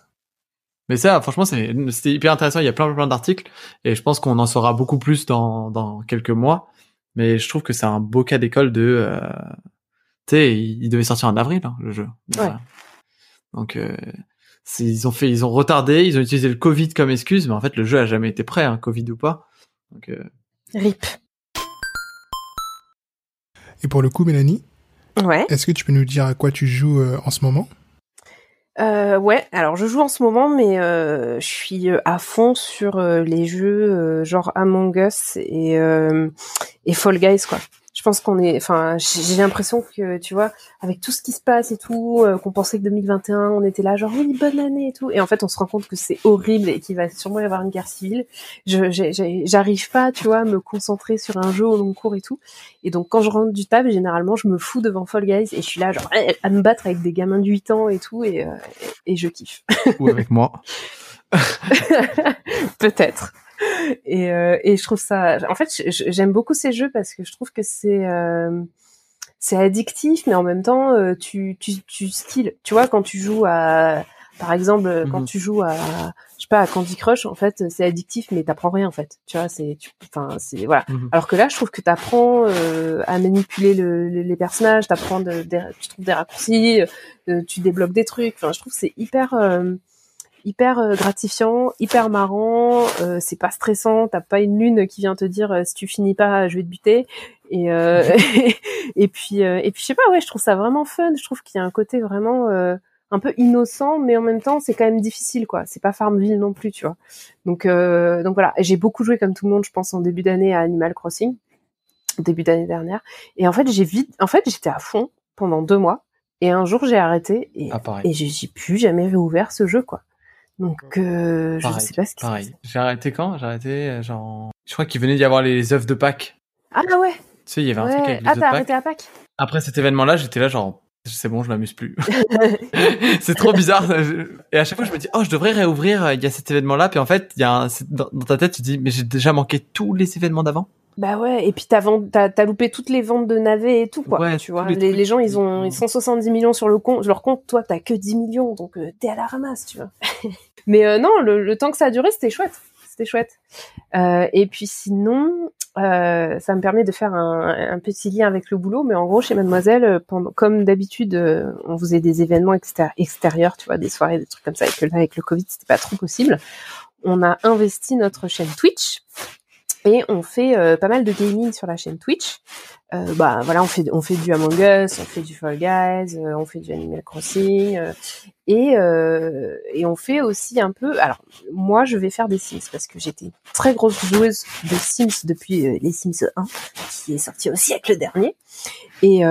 Mais ça, franchement, c'était hyper intéressant. Il y a plein, plein d'articles et je pense qu'on en saura beaucoup plus dans, dans quelques mois. Mais je trouve que c'est un beau cas d'école de, euh, tu sais, il, il devait sortir en avril, hein, le jeu. Ouais. Donc, euh, ils ont fait, ils ont retardé, ils ont utilisé le Covid comme excuse, mais en fait, le jeu a jamais été prêt, hein, Covid ou pas. Donc, euh, RIP. Et pour le coup, Mélanie, Ouais. est-ce que tu peux nous dire à quoi tu joues euh, en ce moment? Euh, ouais, alors je joue en ce moment, mais euh, je suis euh, à fond sur euh, les jeux genre Among Us et, et Fall Guys, quoi. Je pense qu'on est, enfin, j'ai l'impression que, tu vois, avec tout ce qui se passe et tout, euh, qu'on pensait que 2021, on était là, genre oui, bonne année et tout, et en fait, on se rend compte que c'est horrible et qu'il va sûrement y avoir une guerre civile. Je, j'arrive pas, tu vois, à me concentrer sur un jeu au long cours et tout. Et donc, quand je rentre du table, généralement, je me fous devant Fall Guys et je suis là, genre, eh, à me battre avec des gamins de 8 ans et tout, et, euh, et je kiffe. ou avec moi. Peut-être. Et, euh, et je trouve ça. En fait, j'aime beaucoup ces jeux parce que je trouve que c'est euh, c'est addictif, mais en même temps, euh, tu tu tu skills. Tu vois, quand tu joues à, par exemple, euh, quand Mhm. tu joues à, je sais pas, à Candy Crush, en fait, c'est addictif, mais t'apprends rien en fait. Tu vois, c'est, enfin, c'est voilà. Mhm. Alors que là, je trouve que t'apprends euh, à manipuler le, le- les personnages, t'apprends, de, des- tu trouves des raccourcis, euh, tu débloques des trucs. Enfin, je trouve que c'est hyper, euh, hyper euh, gratifiant, hyper marrant. euh, c'est pas stressant. T'as pas une lune qui vient te dire euh, si tu finis pas, je vais te buter. Et euh, et puis euh, et puis je sais pas, ouais, je trouve ça vraiment fun. Je trouve qu'il y a un côté vraiment euh, un peu innocent, mais en même temps, c'est quand même difficile, quoi. C'est pas Farmville non plus, tu vois. Donc, euh, donc voilà. J'ai beaucoup joué comme tout le monde, je pense, en début d'année à Animal Crossing, début d'année dernière. Et en fait, j'ai vite, en fait, j'étais à fond pendant deux mois. Et un jour, j'ai arrêté et, Ah, et j'ai plus jamais réouvert ce jeu, quoi. Donc, euh, je ne sais pas ce qui s'est Pareil. J'ai arrêté quand? J'ai arrêté, euh, genre, je crois qu'il venait d'y avoir les œufs de Pâques. Ah ouais, Tu sais, il y avait un truc avec les Ah, œufs de t'as Pâques. arrêté à Pâques? Après cet événement-là, j'étais là genre c'est bon, je m'amuse plus. c'est trop bizarre. Et à chaque fois, je me dis oh, je devrais réouvrir. Il y a cet événement-là, puis en fait, il y a un... dans, ta tête, tu te dis mais j'ai déjà manqué tous les événements d'avant. Bah ouais, et puis t'as vend- t'as t'as loupé toutes les ventes de navets et tout quoi. Ouais, tu vois, les les, trucs les gens ils ont ils sont 70 millions sur le compte, leur compte, toi t'as que 10 millions, donc euh, t'es à la ramasse, tu vois. Mais euh, non, le, temps que ça a duré, c'était chouette. C'était chouette. Euh, et puis sinon, euh, ça me permet de faire un, petit lien avec le boulot. Mais en gros, chez Mademoiselle, pendant, comme d'habitude, on faisait des événements extérieurs, tu vois, des soirées, des trucs comme ça. Et que là, avec le Covid, c'était pas trop possible. On a investi notre chaîne Twitch et on fait euh, pas mal de gaming sur la chaîne Twitch. Euh, bah voilà, on fait on fait du Among Us, on fait du Fall Guys, euh, on fait du Animal Crossing euh, et et on fait aussi un peu. Alors moi, je vais faire des Sims parce que j'étais très grosse joueuse de Sims depuis les Sims 1, qui est sorti au siècle dernier. Et,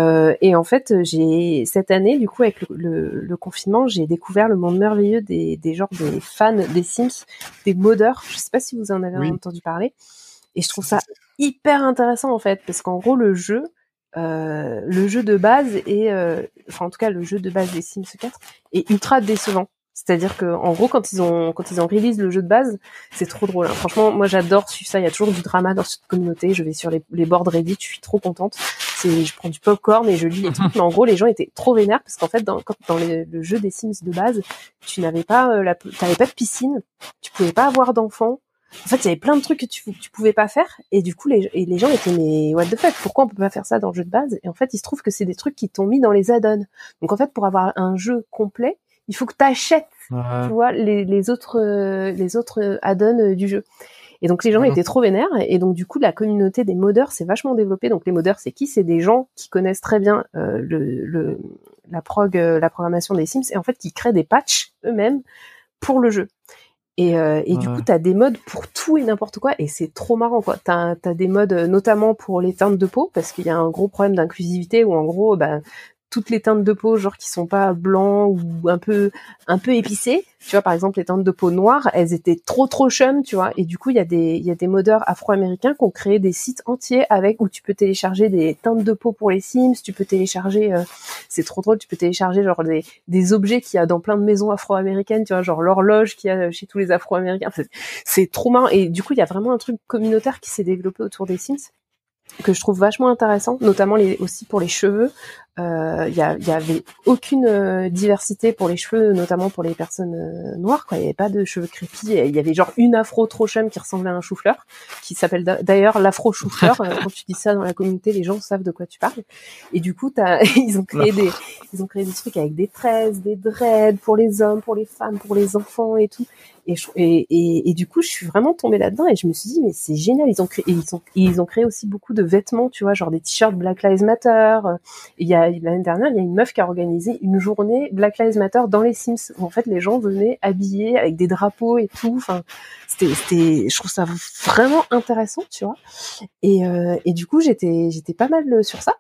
et en fait, j'ai cette année, du coup, avec le, le, confinement, j'ai découvert le monde merveilleux des, des genres des fans des Sims, des modeurs. Je sais pas si vous en avez entendu parler. Et je trouve ça hyper intéressant en fait, parce qu'en gros le jeu, euh, le jeu de base est, euh, enfin en tout cas le jeu de base des Sims 4 est ultra décevant. C'est-à-dire que en gros quand ils ont quand ils ont release le jeu de base, c'est trop drôle. Hein. Franchement, moi j'adore suivre ça. Il y a toujours du drama dans cette communauté. Je vais sur les, les boards Reddit, je suis trop contente. C'est, je prends du popcorn et je lis les trucs. Mais en gros, les gens étaient trop vénères parce qu'en fait, dans, quand, dans le jeu des Sims de base, tu n'avais pas euh, la, t'avais pas de piscine, tu pouvais pas avoir d'enfants, en fait, il y avait plein de trucs que tu, tu pouvais pas faire, et du coup, les, et les gens étaient mais what the fuck, pourquoi on peut pas faire ça dans le jeu de base? Et en fait, il se trouve que c'est des trucs qui t'ont mis dans les add-ons. Donc en fait, pour avoir un jeu complet, il faut que tu achètes, tu vois, les, les autres, euh, les autres add-ons euh, du jeu. Et donc les gens étaient trop vénères, et donc du coup, la communauté des modeurs s'est vachement développée. Donc les modeurs, c'est qui? C'est des gens qui connaissent très bien euh, le, le, la prog, la programmation des Sims, et en fait qui créent des patchs eux-mêmes pour le jeu. Et, euh, et du coup, tu as des modes pour tout et n'importe quoi, et c'est trop marrant, quoi. Tu as, des modes euh, notamment pour les teintes de peau, parce qu'il y a un gros problème d'inclusivité, où en gros, bah, toutes les teintes de peau, genre qui sont pas blancs ou un peu un peu épicées. Tu vois, par exemple, les teintes de peau noires, elles étaient trop trop chum, tu vois. Et du coup, il y a des il y a des modeurs afro-américains qui ont créé des sites entiers avec où tu peux télécharger des teintes de peau pour les Sims. Tu peux télécharger, euh, c'est trop drôle, tu peux télécharger genre des des objets qu'il y a dans plein de maisons afro-américaines, tu vois, genre l'horloge qu'il y a chez tous les afro-américains. C'est trop marrant. Et du coup, il y a vraiment un truc communautaire qui s'est développé autour des Sims que je trouve vachement intéressant, notamment les, aussi pour les cheveux. Il euh, y, y, avait aucune euh, diversité pour les cheveux, notamment pour les personnes euh, noires. Quoi. Il n'y avait pas de cheveux crépus. Il y avait genre une afro trop chum qui ressemblait à un chou-fleur, qui s'appelle d'ailleurs l'afro chou-fleur. Quand tu dis ça dans la communauté, les gens savent de quoi tu parles. Et du coup, as, ils ont créé des, ils ont créé des trucs avec des tresses, des dreads pour les hommes, pour les femmes, pour les enfants et tout. Et, du coup, je suis vraiment tombée là-dedans et je me suis dit, mais c'est génial. Ils ont créé, ils ont, ils ont créé aussi beaucoup de vêtements, tu vois, genre des t-shirts Black Lives Matter. Il y a l'année dernière, il y a une meuf qui a organisé une journée Black Lives Matter dans les Sims où en fait les gens venaient habillés avec des drapeaux et tout. Enfin, c'était, c'était, je trouve ça vraiment intéressant, tu vois. Et, euh, et du coup, j'étais, j'étais pas mal sur ça.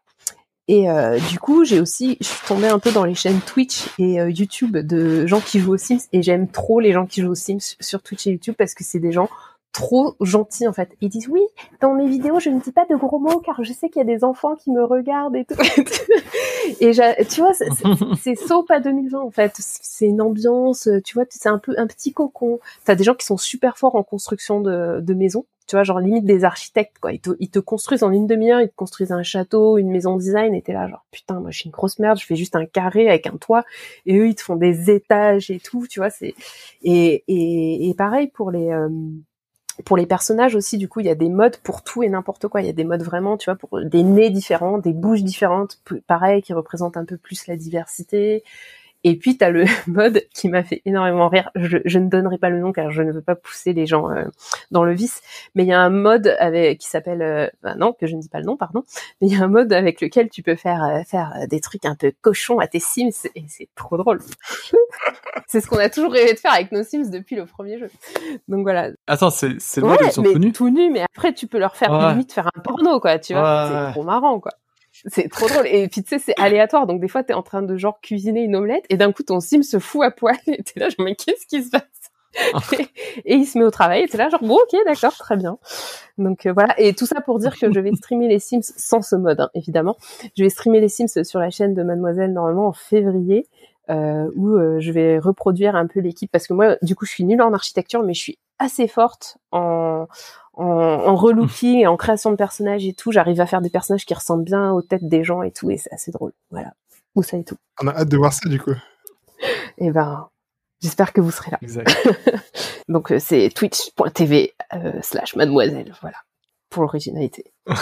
Et euh, du coup, j'ai aussi, je suis tombée un peu dans les chaînes Twitch et euh, YouTube de gens qui jouent aux Sims et j'aime trop les gens qui jouent aux Sims sur Twitch et YouTube parce que c'est des gens trop gentils en fait. Ils disent oui, dans mes vidéos, je ne dis pas de gros mots car je sais qu'il y a des enfants qui me regardent et tout. et tu vois, c'est so pas 2020 en fait. C'est une ambiance, tu vois, c'est un peu un petit cocon. T'as des gens qui sont super forts en construction de, de maisons tu vois, genre limite des architectes, quoi. Ils te, ils te construisent en une demi-heure, ils te construisent un château, une maison design, et t'es là, genre, putain, moi, je suis une grosse merde, je fais juste un carré avec un toit, et eux, ils te font des étages et tout, tu vois, c'est, et, et, et pareil pour les, euh, pour les personnages aussi, du coup, il y a des modes pour tout et n'importe quoi. Il y a des modes vraiment, tu vois, pour des nez différents, des bouches différentes, pareil, qui représentent un peu plus la diversité. Et puis tu as le mode qui m'a fait énormément rire. Je, ne donnerai pas le nom car je ne veux pas pousser les gens euh, dans le vice. Mais il y a un mode avec qui s'appelle, euh, non, que je ne dis pas le nom, pardon. Mais il y a un mode avec lequel tu peux faire euh, faire des trucs un peu cochons à tes Sims et c'est trop drôle. C'est ce qu'on a toujours rêvé de faire avec nos Sims depuis le premier jeu. Donc voilà. Attends, c'est c'est où ils sont mais tout nus. Tout nus, mais après tu peux leur faire limite faire un porno quoi. Tu vois, c'est trop marrant quoi c'est trop drôle. Et puis tu sais, c'est aléatoire. Donc des fois, t'es en train de genre cuisiner une omelette et d'un coup, ton sim se fout à poil. Et t'es là, genre, mais qu'est-ce qui se passe? Et, il se met au travail. Et t'es là, genre, bon, ok, d'accord, très bien. Donc euh, voilà. Et tout ça pour dire que je vais streamer les Sims sans ce mode, hein, évidemment. Je vais streamer les Sims sur la chaîne de Mademoiselle normalement en février. Euh, où euh, je vais reproduire un peu l'équipe parce que moi du coup je suis nulle en architecture mais je suis assez forte en, en, en relooking et en création de personnages et tout, j'arrive à faire des personnages qui ressemblent bien aux têtes des gens et tout, et c'est assez drôle. Voilà. Ou ça et tout. On a hâte de voir ça du coup. Et eh ben, J'espère que vous serez là. Exact. Donc euh, c'est twitch.tv euh, slash mademoiselle, voilà, pour l'originalité.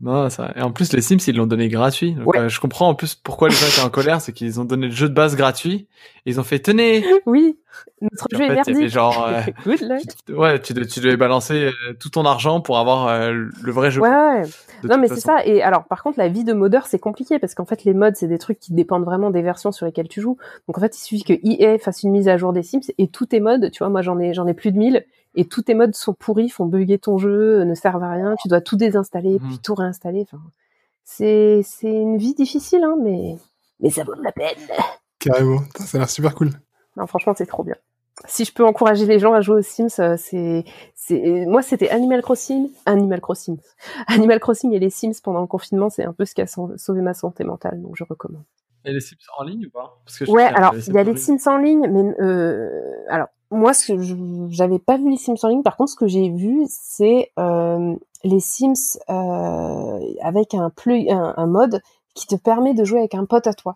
Non, ça... Et en plus, les Sims, ils l'ont donné gratuit. Donc, Ouais. euh, je comprends en plus pourquoi les gens étaient en colère, c'est qu'ils ont donné le jeu de base gratuit. Et ils ont fait, tenez Oui, notre jeu est fait, avait merdique. genre... euh, Good luck. Ouais, tu, devais- tu devais balancer euh, tout ton argent pour avoir euh, le vrai jeu. Ouais, ouais. Non, mais c'est ça. Et alors, par contre, la vie de modeur, c'est compliqué parce qu'en fait, les mods, c'est des trucs qui dépendent vraiment des versions sur lesquelles tu joues. Donc, en fait, il suffit que EA fasse une mise à jour des Sims et tous tes mods, tu vois, moi, j'en ai, j'en ai plus de 1000 et tous tes mods sont pourris, font bugger ton jeu, euh, ne servent à rien. Tu dois tout désinstaller, Mhm. puis tout réinstaller. Enfin, c'est, c'est une vie difficile, hein, mais, mais ça vaut la peine. Carrément. Ça a l'air super cool. Non, franchement, c'est trop bien. Si je peux encourager les gens à jouer aux Sims, euh, c'est, c'est, moi, c'était Animal Crossing, Animal Crossing, Animal Crossing et les Sims pendant le confinement, c'est un peu ce qui a sau- sauvé ma santé mentale, donc je recommande. Et les Sims en ligne ou pas? Parce que je Ouais, alors il y a les. Sims en ligne, mais euh, alors moi, ce que je- j'avais pas vu les Sims en ligne. Par contre, ce que j'ai vu, c'est euh, les Sims euh, avec un, plug, un, un mode qui te permet de jouer avec un pote à toi.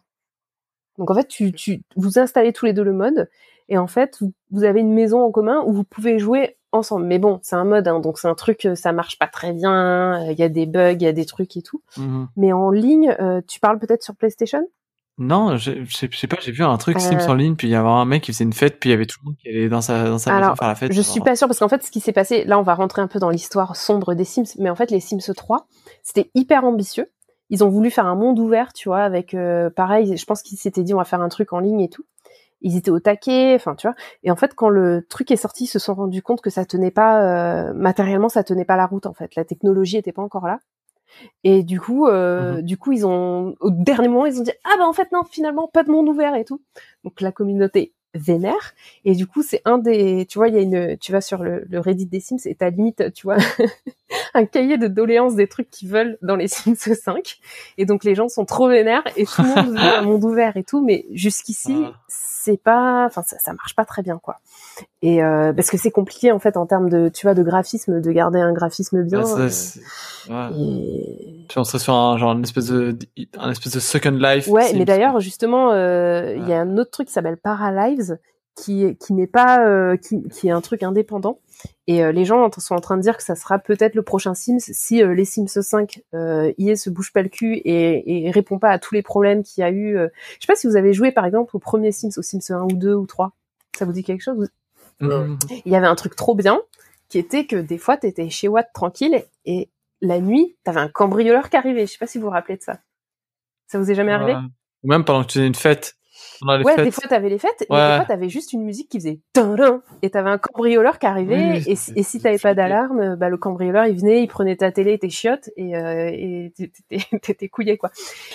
Donc en fait, tu, tu vous installez tous les deux le mode et en fait, vous, vous avez une maison en commun où vous pouvez jouer ensemble. Mais bon, c'est un mode, hein, donc c'est un truc, euh, ça marche pas très bien. Il y a des bugs, il y a des trucs et tout. Mhm. Mais en ligne, euh, tu parles peut-être sur PlayStation? Non, je je sais je sais pas, j'ai vu un truc Euh. Sims en ligne, puis il y avait un mec qui faisait une fête, puis il y avait tout le monde qui allait dans sa, dans sa maison faire la fête. Je genre. suis pas sûre parce qu'en fait, ce qui s'est passé, là, on va rentrer un peu dans l'histoire sombre des Sims, mais en fait, les Sims 3, c'était hyper ambitieux. Ils ont voulu faire un monde ouvert, tu vois, avec euh, pareil. Je pense qu'ils s'étaient dit on va faire un truc en ligne et tout. Ils étaient au taquet, enfin, tu vois. Et en fait, quand le truc est sorti, ils se sont rendus compte que ça tenait pas euh, matériellement, ça tenait pas la route. En fait, la technologie était pas encore là. Et du coup, euh, Mhm. du coup, ils ont au dernier moment, ils ont dit ah bah en fait non, finalement pas de monde ouvert et tout. Donc la communauté vénère. Et du coup, c'est un des, tu vois, il y a une, tu vas sur le, le Reddit des Sims et t'as limite, tu vois, un cahier de doléances des trucs qu'ils veulent dans les Sims 5. Et donc les gens sont trop vénères et tout le monde veut un monde ouvert et tout, mais jusqu'ici, Ah. C'est pas, enfin ça, ça marche pas très bien quoi. Et euh, parce que c'est compliqué en fait en termes de, tu vois, de graphisme, de garder un graphisme bien. Ouais, ça, euh, c'est- ouais. et... Puis on serait sur un genre une espèce de un espèce de Second Life. Ouais, mais d'ailleurs, justement, euh, il y Ouais. a un autre truc qui s'appelle Paralives, qui qui n'est pas, euh, qui, qui est un truc indépendant. Et euh, les gens en- sont en train de dire que ça sera peut-être le prochain Sims si euh, les Sims 5, euh, EA se bouge pas le cul et, et répond pas à tous les problèmes qu'il y a eu. euh. Je sais pas si vous avez joué par exemple au premier Sims, au Sims 1 ou 2 ou 3. Ça vous dit quelque chose Vous- Mhm. Il y avait un truc trop bien qui était que des fois t'étais chez Watt tranquille et la nuit t'avais un cambrioleur qui arrivait. Je sais pas si vous vous rappelez de ça. Ça vous est jamais arrivé? Ou même pendant que tu faisais une fête. Ouais, fêtes. des fois t'avais les fêtes, et Ouais. des fois t'avais juste une musique qui faisait et t'avais un cambrioleur qui arrivait, Oui, et, si- et si t'avais pas d'alarme, bah, le cambrioleur il venait, il prenait ta télé tes chiottes, et euh, t'étais couillé quoi.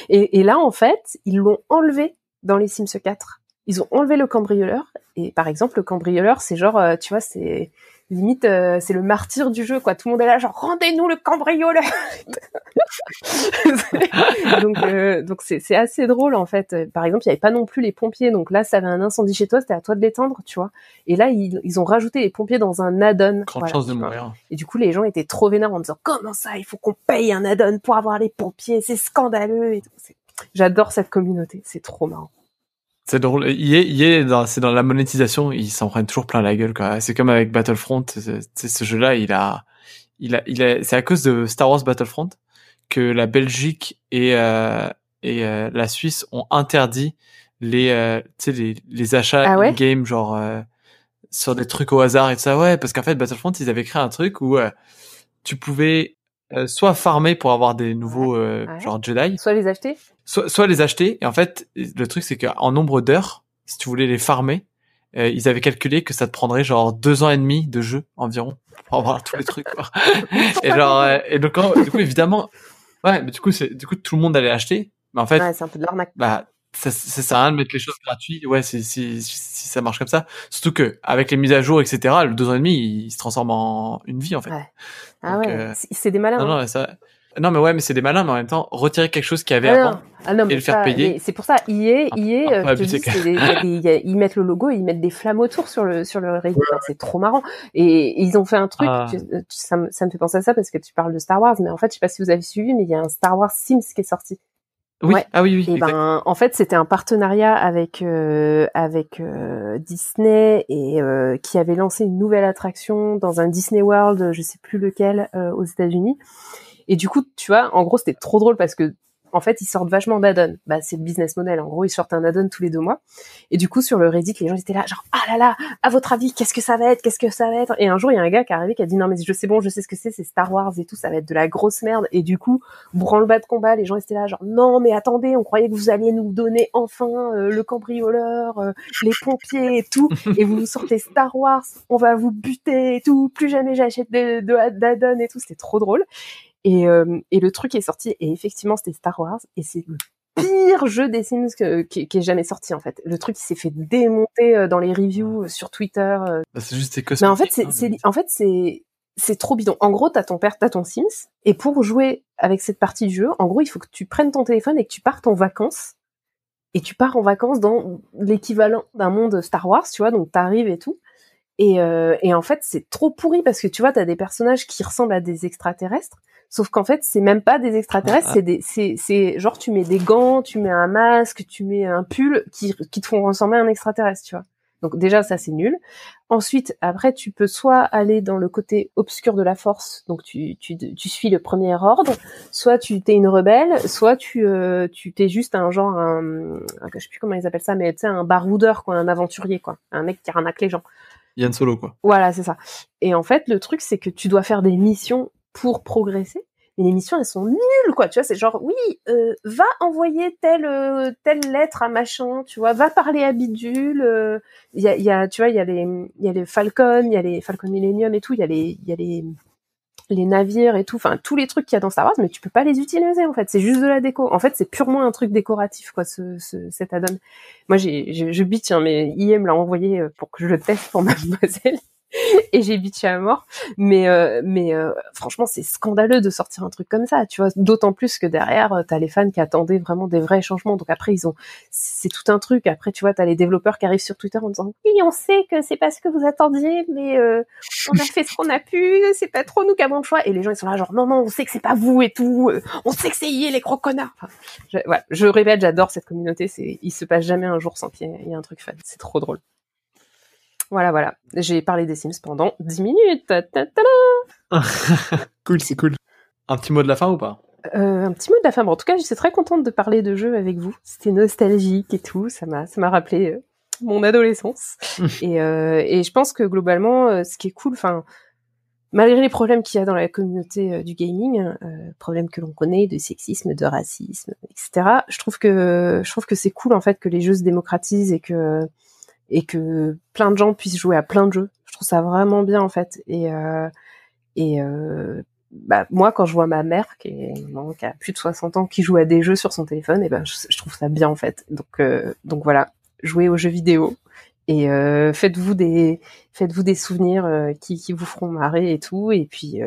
Et, et là en fait, ils l'ont enlevé dans les Sims 4. Ils ont enlevé le cambrioleur, et par exemple le cambrioleur c'est genre, euh, tu vois, c'est limite euh, c'est le martyr du jeu quoi. Tout le monde est là genre rendez-nous le cambrioleur. donc euh, donc c'est c'est assez drôle en fait. Par exemple, il y avait pas non plus les pompiers. Donc là, ça avait un incendie chez toi, c'était à toi de l'éteindre, tu vois. Et là, ils, ils ont rajouté les pompiers dans un add-on. Grande Voilà, chance de mourir. Et du coup, les gens étaient trop vénères en disant comment ça, il faut qu'on paye un add-on pour avoir les pompiers, c'est scandaleux. Et J'adore cette communauté, c'est trop marrant. C'est drôle. Il est, il est dans, c'est dans la monétisation, ils s'en prennent toujours plein la gueule, quoi. C'est comme avec Battlefront. C'est, ce jeu-là, il a, il a, il a, c'est à cause de Star Wars Battlefront que la Belgique et, euh, et euh, la Suisse ont interdit les, euh, tu sais, les, les achats Ah ouais? in-game, genre, euh, sur des trucs au hasard et tout ça. Ouais, parce qu'en fait, Battlefront, ils avaient créé un truc où euh, tu pouvais euh, soit farmer pour avoir des nouveaux, euh, Ouais. genre Jedi, Soit les acheter soit, soit les acheter. Et en fait, le truc, c'est qu'en nombre d'heures, si tu voulais les farmer, euh, ils avaient calculé que ça te prendrait genre deux ans et demi de jeu environ pour avoir tous les trucs. Quoi. et genre, euh, et donc, du coup, évidemment, ouais, mais du coup, c'est, du coup, tout le monde allait acheter. Mais en fait, Ouais, c'est un peu de l'arnaque. bah, ça, ça sert à rien de mettre les choses gratuites. Ouais, si, si, si ça marche comme ça. Surtout que, avec les mises à jour, etc., le deux ans et demi, il, se transforme en une vie, en fait. Ouais. Ah Donc, ouais, euh, c'est- des malins. Non, hein. non, ça, non, mais ouais, mais c'est des malins, mais en même temps, retirer quelque chose qu'il y avait Ah avant. non, ah non, mais le faire ça, payer. C'est pour ça, euh, il des- il a- ils mettent le logo, ils mettent des flammes autour sur le sur le Reddit. Enfin, c'est trop marrant. Et, et ils ont fait un truc, Ah. tu- tu- ça, me, ça me fait penser à ça parce que tu parles de Star Wars, mais en fait, je sais pas si vous avez suivi, mais il y a un Star Wars Sims qui est sorti. Oui, Ouais. ah oui, oui. Et ben, en fait, c'était un partenariat avec euh, avec euh, Disney et euh, qui avait lancé une nouvelle attraction dans un Disney World, je sais plus lequel, euh, aux États-Unis. Et du coup, tu vois, en gros, c'était trop drôle parce que en fait, ils sortent vachement d'add-on. Bah, c'est le business model. En gros, ils sortent un add-on tous les deux mois. Et du coup, sur le Reddit, les gens étaient là, genre, ah là là, à votre avis, qu'est-ce que ça va être, qu'est-ce que ça va être? Et un jour, il y a un gars qui est arrivé qui a dit, non mais je sais bon, je sais ce que c'est, c'est Star Wars et tout, ça va être de la grosse merde. Et du coup, branle-bas de combat, les gens étaient là, genre, non mais attendez, on croyait que vous alliez nous donner enfin euh, le cambrioleur, euh, les pompiers et tout, et vous sortez Star Wars, on va vous buter et tout, plus jamais j'achète de, de d'add-on et tout, c'était trop drôle. Et, euh, et le truc est sorti, et effectivement, c'était Star Wars, et c'est le pire jeu des Sims que, qui, qui est jamais sorti en fait. Le truc il s'est fait démonter euh, dans les reviews sur Twitter. euh. Bah, c'est juste des Mais en fait, c'est, hein, en fait, c'est, c'est trop bidon. En gros, t'as ton père, t'as ton Sims, et pour jouer avec cette partie du jeu, en gros, il faut que tu prennes ton téléphone et que tu partes en vacances. Et tu pars en vacances dans l'équivalent d'un monde Star Wars, tu vois, donc t'arrives et tout. Et, euh, et en fait, c'est trop pourri parce que tu vois, t'as des personnages qui ressemblent à des extraterrestres, sauf qu'en fait, c'est même pas des extraterrestres, Ah. c'est des, c'est, c'est genre tu mets des gants, tu mets un masque, tu mets un pull qui, qui te font ressembler à un extraterrestre, tu vois. Donc déjà, ça c'est nul. Ensuite, après, tu peux soit aller dans le côté obscur de la force, donc tu, tu, tu suis le premier ordre, soit tu t'es une rebelle, soit tu euh, tu t'es juste un genre un, un- je sais plus comment ils appellent ça, mais tu sais un baroudeur quoi, un aventurier quoi, un mec qui arnaque les gens. Yann Solo, quoi. Voilà, c'est ça. Et en fait, le truc c'est que tu dois faire des missions pour progresser. Mais les missions, elles sont nulles, quoi. Tu vois, c'est genre, oui, euh, va envoyer telle euh, telle lettre à machin, tu vois, va parler à bidule. euh, Il y, a, il y a, tu vois, il y a les il y a les Falcon, il y a les Falcon Millennium et tout. Il y a les y a les les navires et tout, enfin tous les trucs qu'il y a dans Star Wars, mais tu peux pas les utiliser en fait. C'est juste de la déco. En fait, c'est purement un truc décoratif quoi, ce, ce cet add-on. Moi, j'ai je, je bitch, hein, mais IM l'a envoyé euh, pour que je le teste pour Mademoiselle. Et j'ai bitché à mort, mais euh, mais euh, franchement c'est scandaleux de sortir un truc comme ça, tu vois. D'autant plus que derrière euh, t'as les fans qui attendaient vraiment des vrais changements. Donc après ils ont, c'est tout un truc. Après tu vois t'as les développeurs qui arrivent sur Twitter en disant oui on sait que c'est pas ce que vous attendiez, mais euh, on a fait ce qu'on a pu, c'est pas trop nous qui avons le choix. Et les gens ils sont là genre non non on sait que c'est pas vous et tout, euh, on sait que c'est les gros connards. Enfin, je, voilà, je répète j'adore cette communauté, il se passe jamais un jour sans qu'il y ait, un truc fun, c'est trop drôle. Voilà voilà, j'ai parlé des Sims pendant 10 minutes. Ta, ta, ta. Cool, c'est cool. Un petit mot de la fin ou pas? Euh, un petit mot de la fin. Bon, en tout cas, j'étais très contente de parler de jeux avec vous. C'était nostalgique et tout. Ça m'a, ça m'a rappelé euh, mon adolescence. et, euh, et je pense que globalement, ce qui est cool, enfin, malgré les problèmes qu'il y a dans la communauté du gaming, euh, problèmes que l'on connaît de sexisme, de racisme, etc. Je trouve que, je trouve que c'est cool en fait que les jeux se démocratisent et que et que plein de gens puissent jouer à plein de jeux. Je trouve ça vraiment bien en fait. Et euh, et euh, bah, moi, quand je vois ma mère, qui, a plus de 60 ans, qui joue à des jeux sur son téléphone, et ben, je, trouve ça bien, en fait. Donc, euh, donc voilà, jouez aux jeux vidéo et faites-vous des, faites-vous des souvenirs qui, qui vous feront marrer et tout. Et puis,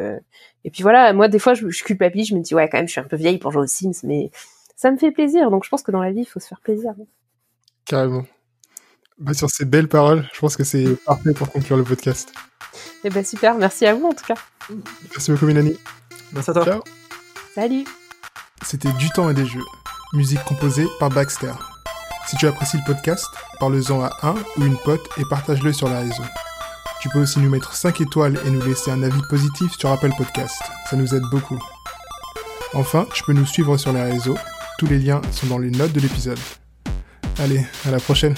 et puis voilà, moi, des fois, je, je culpabilise, je me dis, ouais, quand même, je suis un peu vieille pour jouer aux Sims, mais ça me fait plaisir. Donc, je pense que dans la vie, il faut se faire plaisir. Carrément. Bah, sur ces belles paroles, je pense que c'est parfait pour conclure le podcast. Et ben, super. Merci à vous, en tout cas. Merci beaucoup, Mélanie. Merci à toi. Ciao. Salut. C'était Du temps et des jeux. Musique composée par Baxter. Si tu apprécies le podcast, parle-en à un ou une pote et partage-le sur la réseau. Tu peux aussi nous mettre 5 étoiles et nous laisser un avis positif sur Apple Podcast. Ça nous aide beaucoup. Enfin, tu peux nous suivre sur les réseaux. Tous les liens sont dans les notes de l'épisode. Allez, à la prochaine.